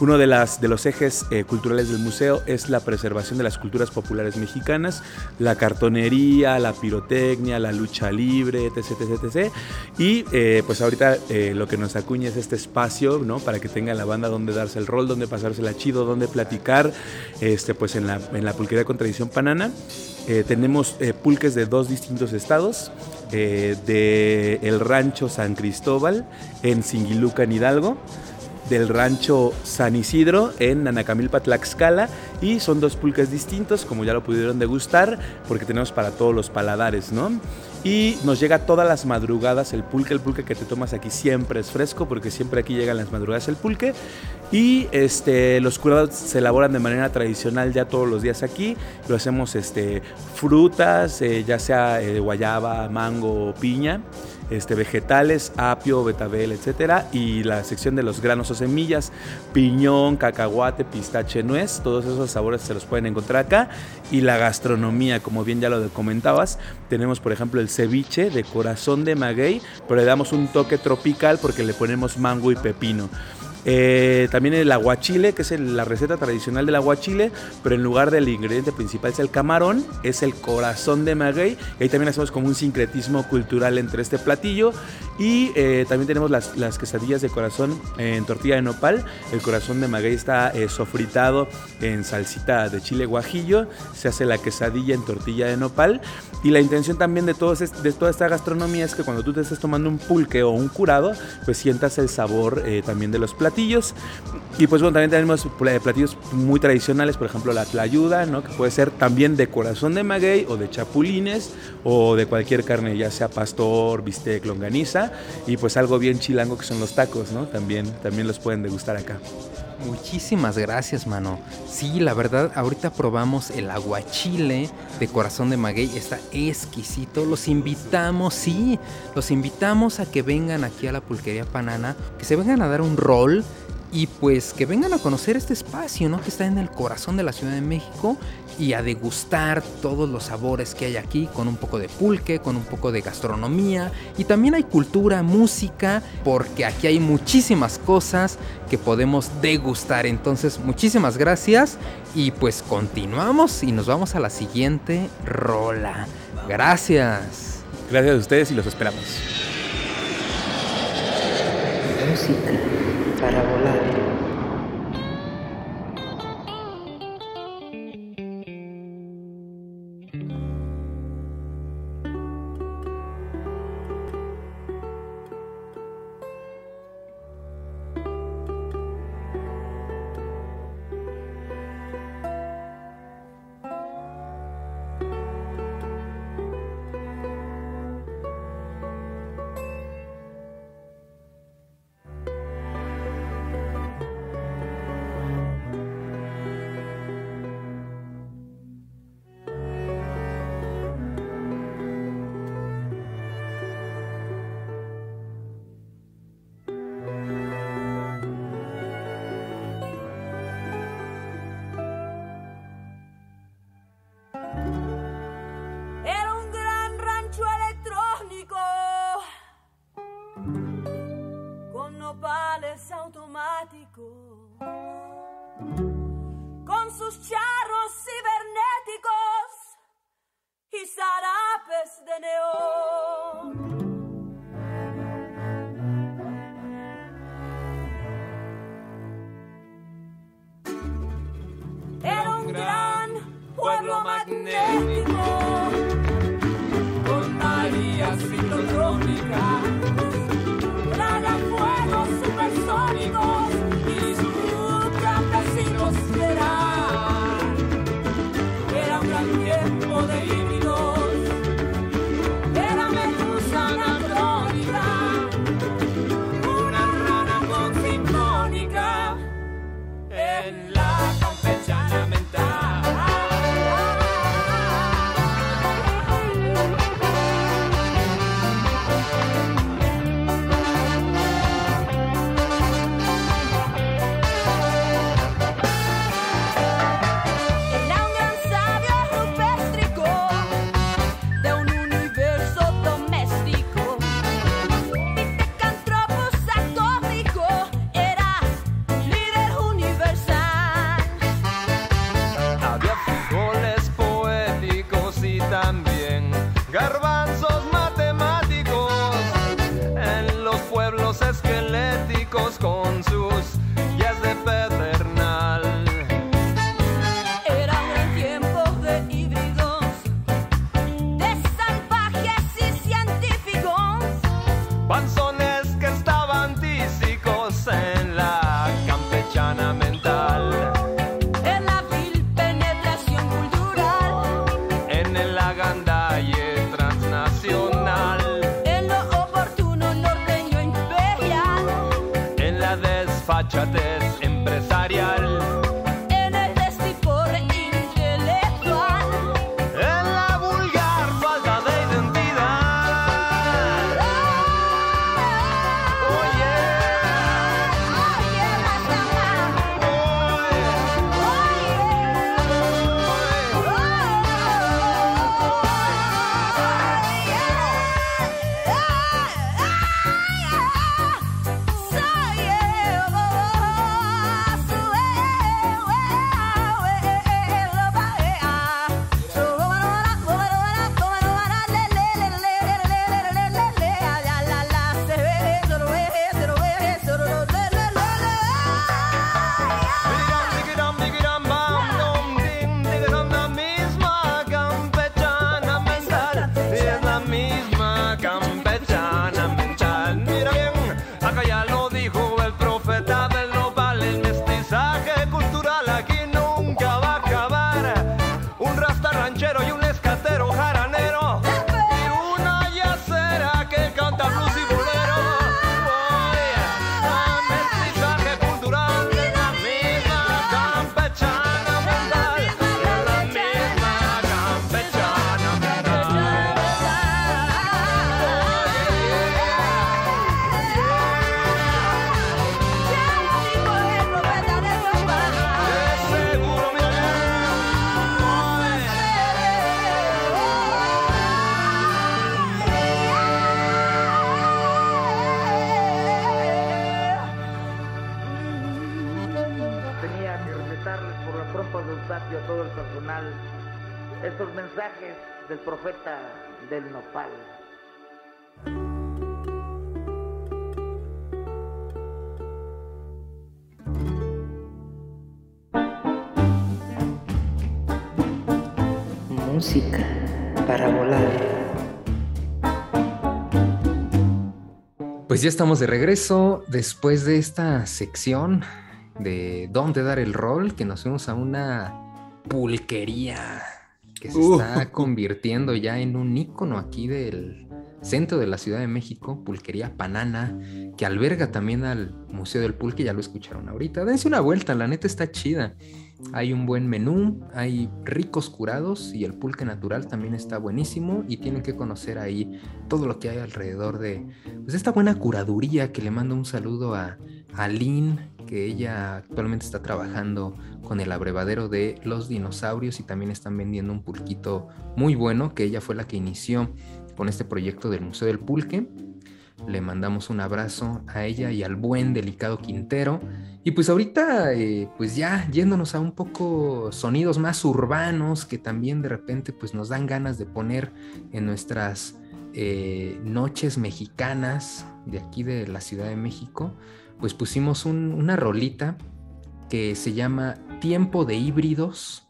uno de, las, de los ejes eh, culturales del museo es la preservación de las culturas populares mexicanas, la cartonería, la pirotecnia, la lucha libre, etc. etc, etc. Y eh, pues ahorita eh, lo que nos acuña es este espacio, ¿no? Para que tenga la banda donde darse el rol, donde pasársela chido, donde platicar, este, pues en la, en la pulquería con tradición panana. Eh, tenemos eh, pulques de dos distintos estados, eh, de el rancho San Cristóbal en Singiluca, en Hidalgo, del rancho San Isidro en Nanacamilpa, Tlaxcala, y son dos pulques distintos, como ya lo pudieron degustar, porque tenemos para todos los paladares, ¿no? Y nos llega todas las madrugadas el pulque, el pulque que te tomas aquí siempre es fresco, porque siempre aquí llegan las madrugadas el pulque. Y este, los curados se elaboran de manera tradicional ya todos los días aquí. Lo hacemos este, frutas, eh, ya sea eh, guayaba, mango, piña este, vegetales, apio, betabel, etcétera, y la sección de los granos o semillas, piñón, cacahuate, pistache, nuez, todos esos sabores se los pueden encontrar acá. Y la gastronomía, como bien ya lo comentabas, tenemos por ejemplo el ceviche de corazón de maguey, pero le damos un toque tropical porque le ponemos mango y pepino. Eh, también el aguachile, que es el, la receta tradicional del aguachile, pero en lugar del ingrediente principal es el camarón, es el corazón de maguey. Y ahí también hacemos como un sincretismo cultural entre este platillo. Y eh, también tenemos las, las, quesadillas de corazón en tortilla de nopal. El corazón de maguey está eh, sofritado en salsita de chile guajillo. Se hace la quesadilla en tortilla de nopal. Y la intención también de, de toda esta gastronomía es que cuando tú te estés tomando un pulque o un curado, pues sientas el sabor eh, también de los Y pues bueno, también tenemos platillos muy tradicionales, por ejemplo la tlayuda, ¿no? que puede ser también de corazón de maguey o de chapulines o de cualquier carne, ya sea pastor, bistec, longaniza. Y pues algo bien chilango que son los tacos, ¿no? También, también los pueden degustar acá. Muchísimas gracias, mano. Sí, la verdad, ahorita probamos el aguachile de corazón de maguey. Está exquisito. Los invitamos, sí, los invitamos a que vengan aquí a la pulquería Panana, que se vengan a dar un rol y pues que vengan a conocer este espacio, ¿no? Que está en el corazón de la Ciudad de México y a degustar todos los sabores que hay aquí con un poco de pulque, con un poco de gastronomía y también hay cultura, música, porque aquí hay muchísimas cosas que podemos degustar. Entonces, muchísimas gracias y pues continuamos y nos vamos a la siguiente rola. Gracias. Gracias a ustedes y los esperamos. Música para volar. Estos mensajes del profeta del nopal. Música para volar. Pues ya estamos de regreso después de esta sección de dónde dar el rol, que nos fuimos a una pulquería que se Uh. está convirtiendo ya en un ícono aquí del centro de la Ciudad de México, Pulquería Panana, que alberga también al Museo del Pulque, ya lo escucharon ahorita. Dense una vuelta, la neta está chida. Hay un buen menú, hay ricos curados y el pulque natural también está buenísimo y tienen que conocer ahí todo lo que hay alrededor de pues, esta buena curaduría que le mando un saludo a, a Lynn, que ella actualmente está trabajando con el abrevadero de los dinosaurios y también están vendiendo un pulquito muy bueno, que ella fue la que inició con este proyecto del Museo del Pulque. Le mandamos un abrazo a ella y al buen delicado Quintero. Y pues ahorita, eh, pues ya yéndonos a un poco sonidos más urbanos que también de repente pues nos dan ganas de poner en nuestras eh, noches mexicanas de aquí de la Ciudad de México, pues pusimos un- una rolita que se llama Tiempo de Híbridos.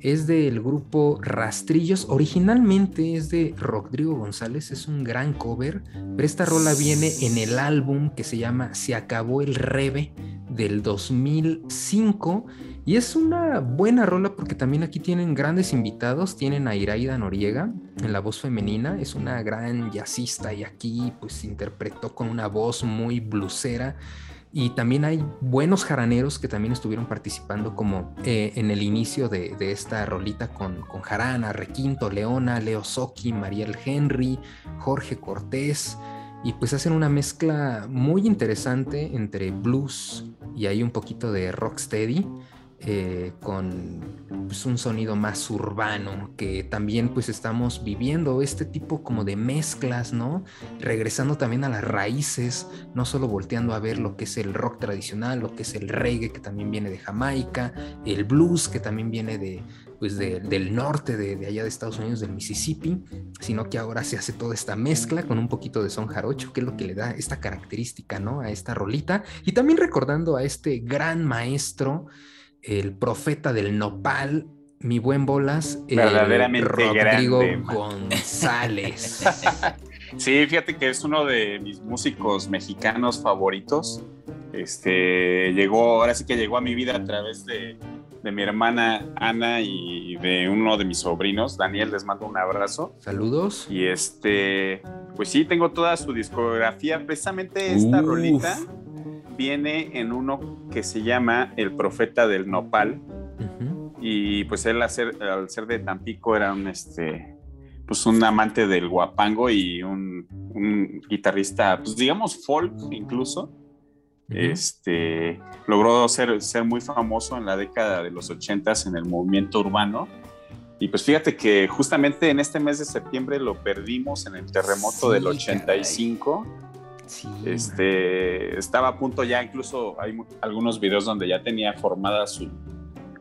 Es del grupo Rastrillos. Originalmente es de Rodrigo González, es un gran cover, pero esta rola viene en el álbum que se llama Se acabó el Rebe del 2005 y es una buena rola porque también aquí tienen grandes invitados, tienen a Iraida Noriega en la voz femenina, es una gran jazzista y aquí pues interpretó con una voz muy blusera y también hay buenos jaraneros que también estuvieron participando como eh, en el inicio de, esta rolita con, con Jarana, Requinto, Leona, Leo Soki, Mariel Henry, Jorge Cortés. Y pues hacen una mezcla muy interesante entre blues y hay un poquito de rocksteady. Eh, con pues, un sonido más urbano, que también pues estamos viviendo este tipo como de mezclas, ¿no? Regresando también a las raíces, no solo volteando a ver lo que es el rock tradicional, lo que es el reggae que también viene de Jamaica, el blues que también viene de, pues de- del norte de, de allá de Estados Unidos, del Mississippi, sino que ahora se hace toda esta mezcla con un poquito de son jarocho, que es lo que le da esta característica, ¿no? A esta rolita. Y también recordando a este gran maestro, el profeta del nopal, mi buen bolas, el Verdaderamente Rodrigo grande. González. Sí, fíjate que es uno de mis músicos mexicanos favoritos. Este llegó, ahora sí que llegó a mi vida a través de, de mi hermana Ana y de uno de mis sobrinos, Daniel, les mando un abrazo. Saludos. Y este, pues sí, tengo toda su discografía. Precisamente esta Uf. rolita viene en uno que se llama El Profeta del Nopal. Y pues él al ser, al ser de Tampico era un este pues un amante del guapango y un, un guitarrista, pues digamos folk incluso. Este logró ser, ser muy famoso en la década de los ochentas en el movimiento urbano. Y pues fíjate que justamente en este mes de septiembre lo perdimos en el terremoto Sí, del 85. Este, estaba a punto ya, incluso hay algunos videos donde ya tenía formada su,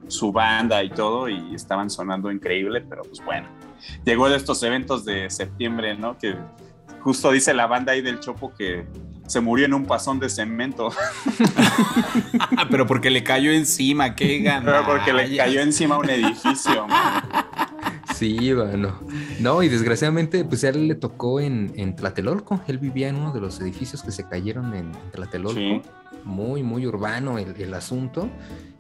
su banda y todo y estaban sonando increíble, pero pues bueno, llegó de estos eventos de septiembre, ¿no? Que justo dice la banda ahí del Chopo que se murió en un pasón de cemento. Pero porque le cayó encima, qué gana. Pero porque le cayó encima un edificio. man. Sí, bueno. No, y desgraciadamente, pues a él le tocó en, en Tlatelolco. Él vivía en uno de los edificios que se cayeron en Tlatelolco. Sí. Muy, muy urbano el, el asunto.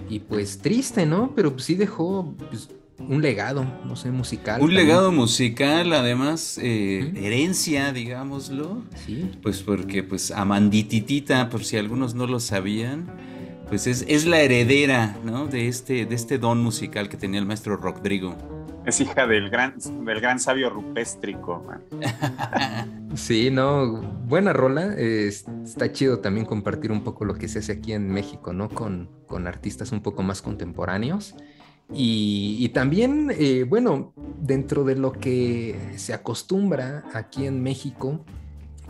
Y pues triste, ¿no? Pero pues sí dejó pues, un legado, no sé, musical. Un también. legado musical, además, eh, herencia, digámoslo. Sí. Pues porque, pues, Amandititita, por si algunos no lo sabían, pues es, es la heredera, ¿no? De este, de este don musical que tenía el maestro Rodrigo. Es hija del gran, del gran sabio rupéstrico. Sí, no, buena rola. está chido también compartir un poco lo que se hace aquí en México, ¿no? Con, con artistas un poco más contemporáneos. Y, y también, eh, bueno, dentro de lo que se acostumbra aquí en México,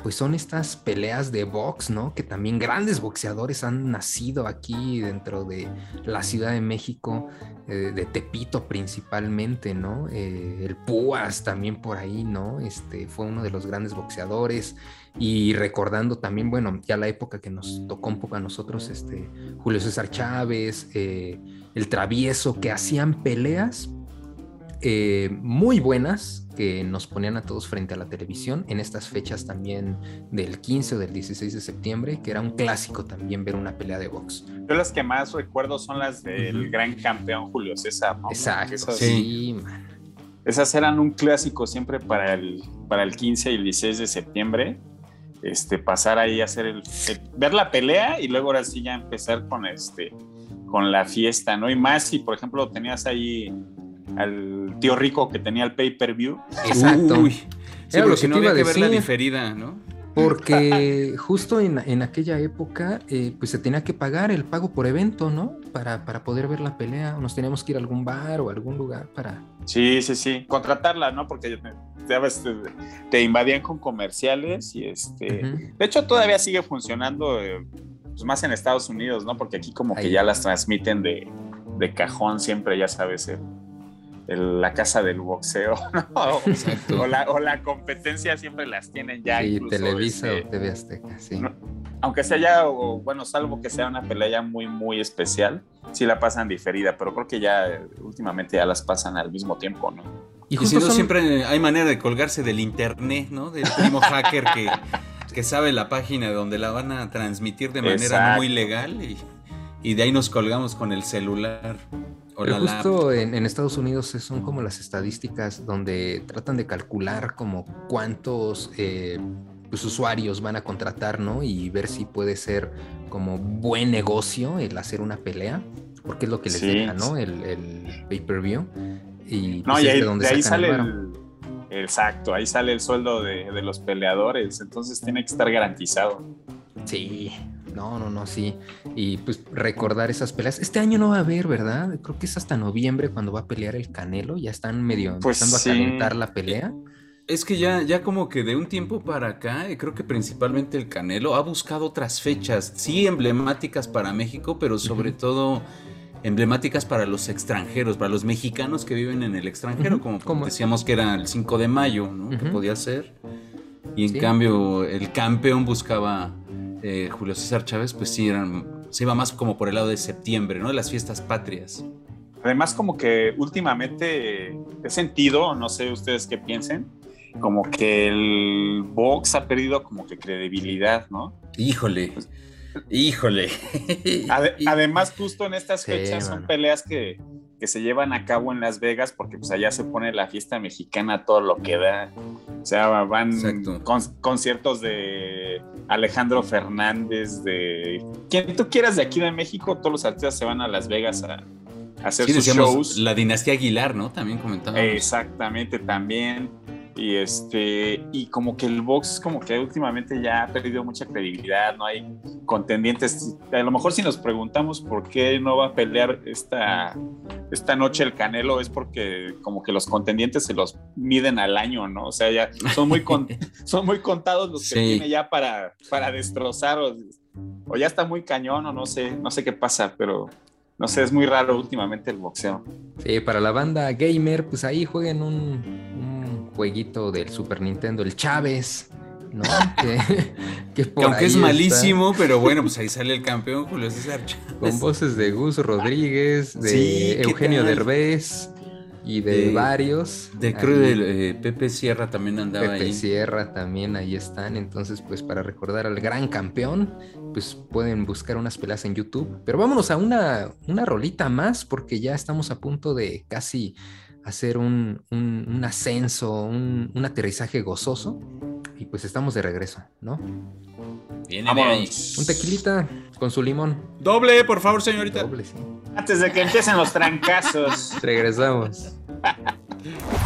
pues son estas peleas de box, ¿no? Que también grandes boxeadores han nacido aquí dentro de la Ciudad de México, eh, de Tepito principalmente, ¿no? Eh, el Púas también por ahí, ¿no? Este fue uno de los grandes boxeadores y recordando también, bueno, ya la época que nos tocó un poco a nosotros, este Julio César Chávez, eh, el Travieso, que hacían peleas eh, muy buenas que nos ponían a todos frente a la televisión en estas fechas también del 15 o del 16 de septiembre, que era un clásico también ver una pelea de box. Yo las que más recuerdo son las del gran campeón Julio César. ¿no? Exacto, Esas, sí, man. esas eran un clásico siempre para el, para el 15 y el 16 de septiembre. Este, pasar ahí a hacer el, el- ver la pelea y luego ahora sí ya empezar con este con la fiesta, ¿no? Y más si, por ejemplo, tenías ahí al tío rico que tenía el pay-per-view. Exacto. Uy, sí, Era lo que no había que verla diferida, ¿no? Porque justo en, en aquella época, eh, pues se tenía que pagar el pago por evento, ¿no? Para, para poder ver la pelea. O nos teníamos que ir a algún bar o a algún lugar para. Sí, sí, sí. Contratarla, ¿no? Porque ya ves, te, te invadían con comerciales y este. De hecho, todavía sigue funcionando eh, pues más en Estados Unidos, ¿no? Porque aquí como que ya las transmiten de, de cajón siempre, ya sabes, el, el- la casa del boxeo, ¿no? Exacto. O la, o la competencia siempre las tienen ya. Sí, incluso, Televisa este, o TV Azteca, sí. aunque sea ya, o, bueno, salvo que sea una pelea ya muy, muy especial, sí la pasan diferida, pero creo que ya eh, últimamente ya las pasan al mismo tiempo, ¿no? Y Y si no, son- siempre hay manera de colgarse del internet, ¿no? Del primo hacker que, que sabe la página donde la van a transmitir de manera no Exacto. muy legal y, y de ahí nos colgamos con el celular o Pero justo en, en Estados Unidos son como las estadísticas donde tratan de calcular como cuántos eh, pues, usuarios van a contratar, ¿no? Y ver si puede ser como buen negocio el hacer una pelea, porque es lo que les Sí. deja, ¿no? El, el pay-per-view. Y, No, pues, y es ahí, de donde de ahí sale el el, exacto, ahí sale el sueldo de, de los peleadores, entonces tiene que estar garantizado. Sí, no, no, no, sí. Y pues recordar esas peleas. Este año no va a haber, ¿verdad? Creo que es hasta noviembre cuando va a pelear el Canelo. Ya están medio Pues empezando sí. a calentar la pelea. Es que ya, ya como que de un tiempo para acá, creo que principalmente el Canelo ha buscado otras fechas, sí emblemáticas para México, pero sobre todo emblemáticas para los extranjeros, para los mexicanos que viven en el extranjero, como, decíamos que era el 5 de mayo, ¿no? Que podía ser. Y en Sí. cambio el campeón buscaba eh, Julio César Chávez, pues sí, eran, se iba más como por el lado de septiembre, ¿no? De las fiestas patrias. Además, como que últimamente he sentido, no sé ustedes qué piensen, como que el box ha perdido como que credibilidad, ¿no? Híjole, híjole. Ade- además, justo en estas Sí, fechas son peleas que, que se llevan a cabo en Las Vegas porque pues allá se pone la fiesta mexicana todo lo que da. O sea, van con- conciertos de Alejandro Fernández, de quien tú quieras de aquí de México, todos los artistas se van a Las Vegas a, a hacer Sí, sus decíamos shows. la dinastía Aguilar, ¿no? También comentábamos. Exactamente, también. Y este, y como que el box como que últimamente ya ha perdido mucha credibilidad, no hay contendientes. A lo mejor si nos preguntamos por qué no va a pelear esta, esta noche el Canelo, es porque como que los contendientes se los miden al año, ¿no? O sea, ya son muy, con- son muy contados los que Sí. tiene ya para, para destrozar o, o ya está muy cañón o no sé, no sé qué pasa, pero no sé, es muy raro últimamente el boxeo. Sí, para la banda gamer, pues ahí jueguen un, un jueguito del Super Nintendo, el Chávez, ¿no? que, que Que por aunque ahí es está, malísimo, pero bueno, pues ahí sale el campeón Julio César Chávez. Con voces de Gus Rodríguez, de Sí, ¿qué Eugenio? Derbez y de, De- varios. De creo del eh, Pepe Sierra también andaba Pepe ahí. Sierra también ahí están. Entonces, pues para recordar al gran campeón, pues pueden buscar unas peleas en YouTube. Pero vámonos a una, una rolita más, porque ya estamos a punto de casi hacer un, un- un ascenso, un, un aterrizaje gozoso. Y pues estamos de regreso, ¿no? Viene de ahí. Un tequilita con su limón. Doble, por favor, señorita. Doble, sí. Antes de que empiecen los trancazos. Regresamos.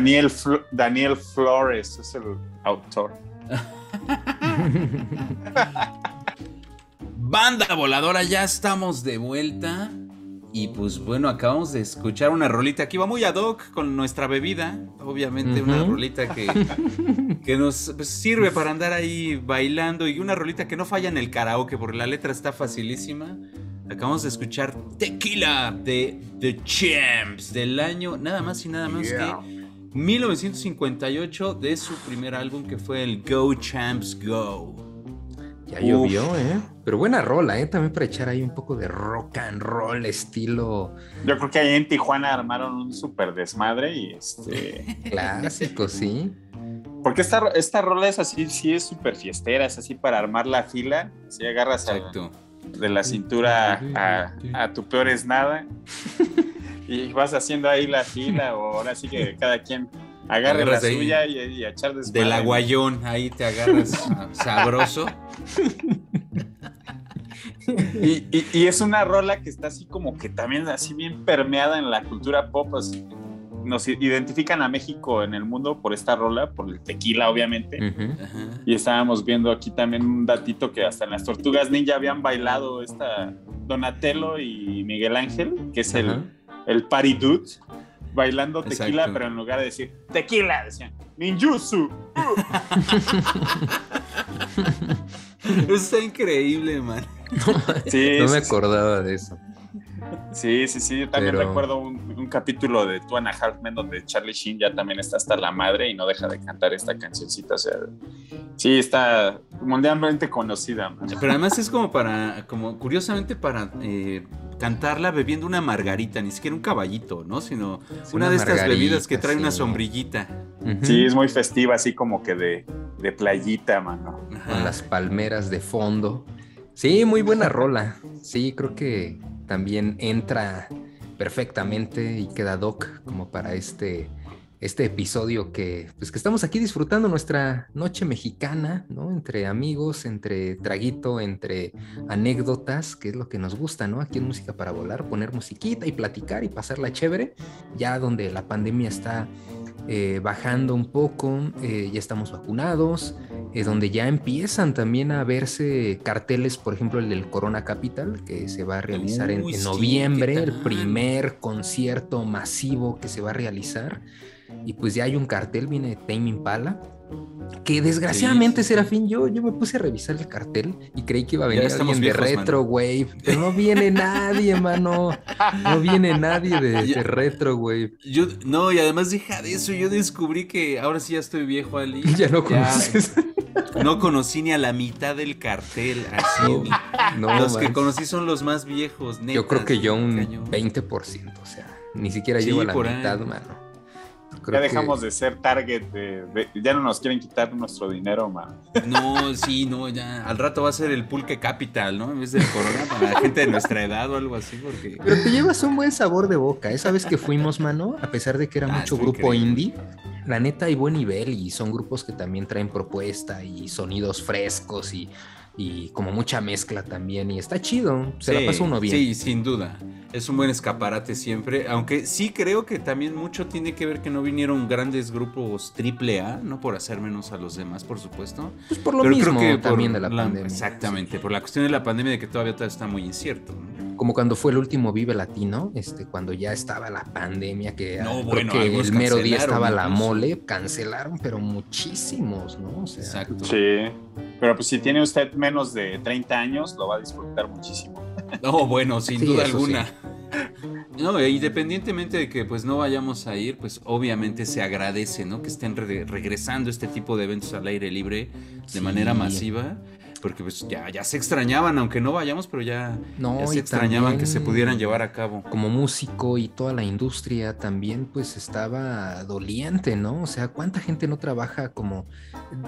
Daniel, Fl- Daniel Flores es el autor. Banda voladora, ya estamos de vuelta. Y pues bueno, acabamos de escuchar una rolita que iba muy ad hoc con nuestra bebida. Obviamente, una rolita que, que nos pues, sirve para andar ahí bailando. Y una rolita que no falla en el karaoke, porque la letra está facilísima. Acabamos de escuchar Tequila de The Champs del año nada más y nada menos Yeah. que 1958 de su primer álbum que fue el Go Champs Go. Ya Uf. llovió, ¿eh? Pero buena rola, ¿eh? También para echar ahí un poco de rock and roll estilo Yo creo que ahí en Tijuana armaron un súper desmadre y este. clásico, sí. Porque esta, esta rola es así, sí es súper fiestera, es así para armar la fila. Si agarras a- Exacto. de la cintura a, a tu peor es nada y vas haciendo ahí la fila o ahora sí que cada quien agarre Agarras la suya y, y a echar desmadre. Del aguayón, ahí te agarras sabroso. Y, y- y es una rola que está así como que también así bien permeada en la cultura pop. así. Nos identifican a México en el mundo por esta rola, por el tequila, obviamente. Y estábamos viendo aquí también un datito que hasta en las Tortugas Ninja habían bailado esta Donatello y Miguel Ángel, que es el, el party dude, bailando tequila, Exacto. pero en lugar de decir tequila, decían ninjutsu. Eso está increíble, man. Sí, No me acordaba de eso. Sí, sí, sí. Yo también Pero- recuerdo un capítulo de Two and a Half Men donde Charlie Sheen ya también está hasta la madre y no deja de cantar esta cancioncita. O sea, sí, está mundialmente conocida. man. Pero además es como para, como curiosamente para eh, cantarla bebiendo una margarita, ni siquiera un caballito, ¿no? Sino Sí, una, una de estas bebidas que trae una sombrillita. Sí, es muy festiva, así como que de, de playita, mano. Ajá. Con las palmeras de fondo. Sí, muy buena rola. Sí, creo que también entra perfectamente y queda doc como para este, este episodio que, pues que estamos aquí disfrutando nuestra noche mexicana, ¿no? Entre amigos, entre traguito, entre anécdotas, que es lo que nos gusta, ¿no? Aquí en Música para Volar, poner musiquita y platicar y pasarla chévere, ya donde la pandemia está eh, bajando un poco, eh, ya estamos vacunados, eh, donde ya empiezan también a verse carteles, por ejemplo, el del Corona Capital, que se va a realizar en, Uy, en sí, noviembre, ¿qué el primer concierto masivo que se va a realizar. Y pues ya hay un cartel, viene Tame Impala. Que desgraciadamente, Sí, sí. Serafín, yo, yo me puse a revisar el cartel y creí que iba a venir alguien viejos, de. Retro Wave, pero no viene nadie, mano. No viene nadie de, Retro Wave. Yo, no, y además deja de eso, yo descubrí que ahora sí ya estoy viejo, Ali. Ya no conoces. no conocí ni a la mitad del cartel, así. No, los que conocí son los más viejos, neta, Yo creo que yo un cañón. 20%, o sea, ni siquiera Sí, llego a la ahí. mitad, mano. Creo ya que- dejamos de ser target, de, de- ya no nos quieren quitar nuestro dinero, man. No, sí, no, ya. Al rato va a ser el Pulque Capital, ¿no? En vez del Corona para la gente de nuestra edad o algo así, porque. Pero te llevas un buen sabor de boca. Esa vez que fuimos, mano, a pesar de que era Ah, mucho grupo increíble. indie, la neta hay buen nivel y son grupos que también traen propuesta y sonidos frescos y, y como mucha mezcla también. Y está chido, se la pasa uno bien. Sí, sin duda. Es un buen escaparate siempre. Aunque sí creo que también mucho tiene que ver que no vinieron grandes grupos triple A, no por hacer menos a los demás, por supuesto. Pues por lo Pero creo mismo que también de la, pandemia. Exactamente, por la cuestión de la pandemia de que todavía todo está muy incierto. ¿no? Como cuando fue el último Vive Latino, este, cuando ya estaba la pandemia, que No, creo que el mero día estaba la mole, cancelaron, pero muchísimos, ¿no? O sea, Exacto. Sí. Pero pues si tiene usted menos de 30 años, lo va a disfrutar muchísimo. No, bueno, sin Sí, duda alguna. No, e independientemente de que pues no vayamos a ir, pues obviamente se agradece, ¿no? Que estén re- regresando este tipo de eventos al aire libre de Sí. manera masiva, porque pues ya, ya se extrañaban, aunque no vayamos, pero ya, No, ya se extrañaban que se pudieran llevar a cabo. como músico y toda la industria también pues estaba doliente, ¿no? O sea, ¿cuánta gente no trabaja como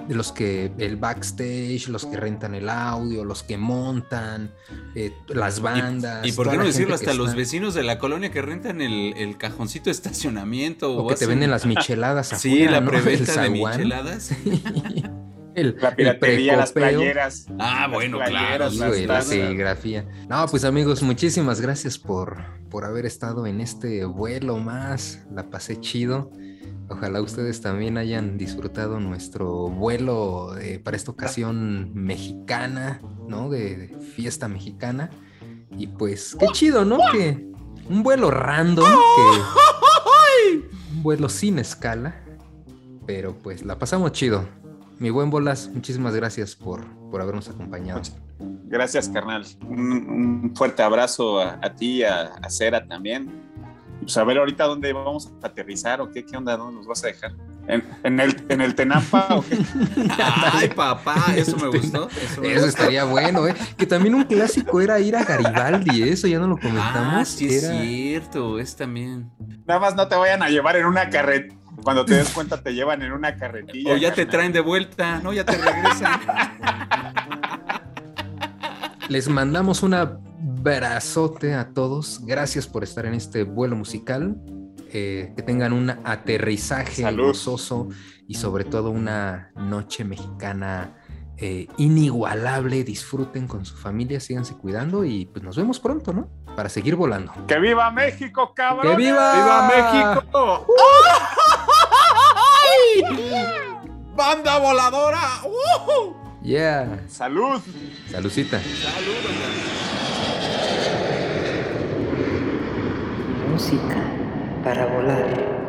los que el backstage, los que rentan el audio, los que montan, eh, las bandas? Y por qué no decirlo, hasta los está- vecinos de la colonia que rentan el, el cajoncito de estacionamiento. O que te venden las micheladas Sí, afuera, la ¿no? preventa de micheladas. El, La el piratería, las playeras. Ah, las bueno, playeras, claro, las la serigrafía. No, pues amigos, muchísimas gracias por, por haber estado en este vuelo más. La pasé chido. Ojalá ustedes también hayan disfrutado nuestro vuelo eh, para esta ocasión mexicana, ¿no? De, de fiesta mexicana. Y pues, qué chido, ¿no? Que un vuelo random, que un vuelo sin escala. Pero pues la pasamos chido. Mi buen Bolas, muchísimas gracias por, por habernos acompañado. Gracias, carnal. Un, un fuerte abrazo a, a ti y a, a Cera también. Pues a ver ahorita dónde vamos a aterrizar o qué, qué onda, dónde nos vas a dejar. ¿En, en el, en el Tenampa o qué? Ay, papá, eso me gustó. Eso, me Eso gustó. estaría bueno, ¿eh? Que también un clásico era ir a Garibaldi, eso ya no lo comentamos. Ah, sí es cierto, es también. Nada más no te vayan a llevar en una carretilla. Cuando te des cuenta te llevan en una carretilla. O ya te traen de vuelta, ¿no? Ya te regresan. Les mandamos un abrazote a todos. Gracias por estar en este vuelo musical. Eh, que tengan un aterrizaje Salud. gozoso y sobre todo una noche mexicana eh, inigualable. Disfruten con su familia, síganse cuidando y pues nos vemos pronto, ¿no? Para seguir volando. ¡Que viva México, cabrón! ¡Que viva! ¡Viva México! ¡Banda voladora! ¡Uh! Yeah. ¡Salud! Salucita. Música para volar.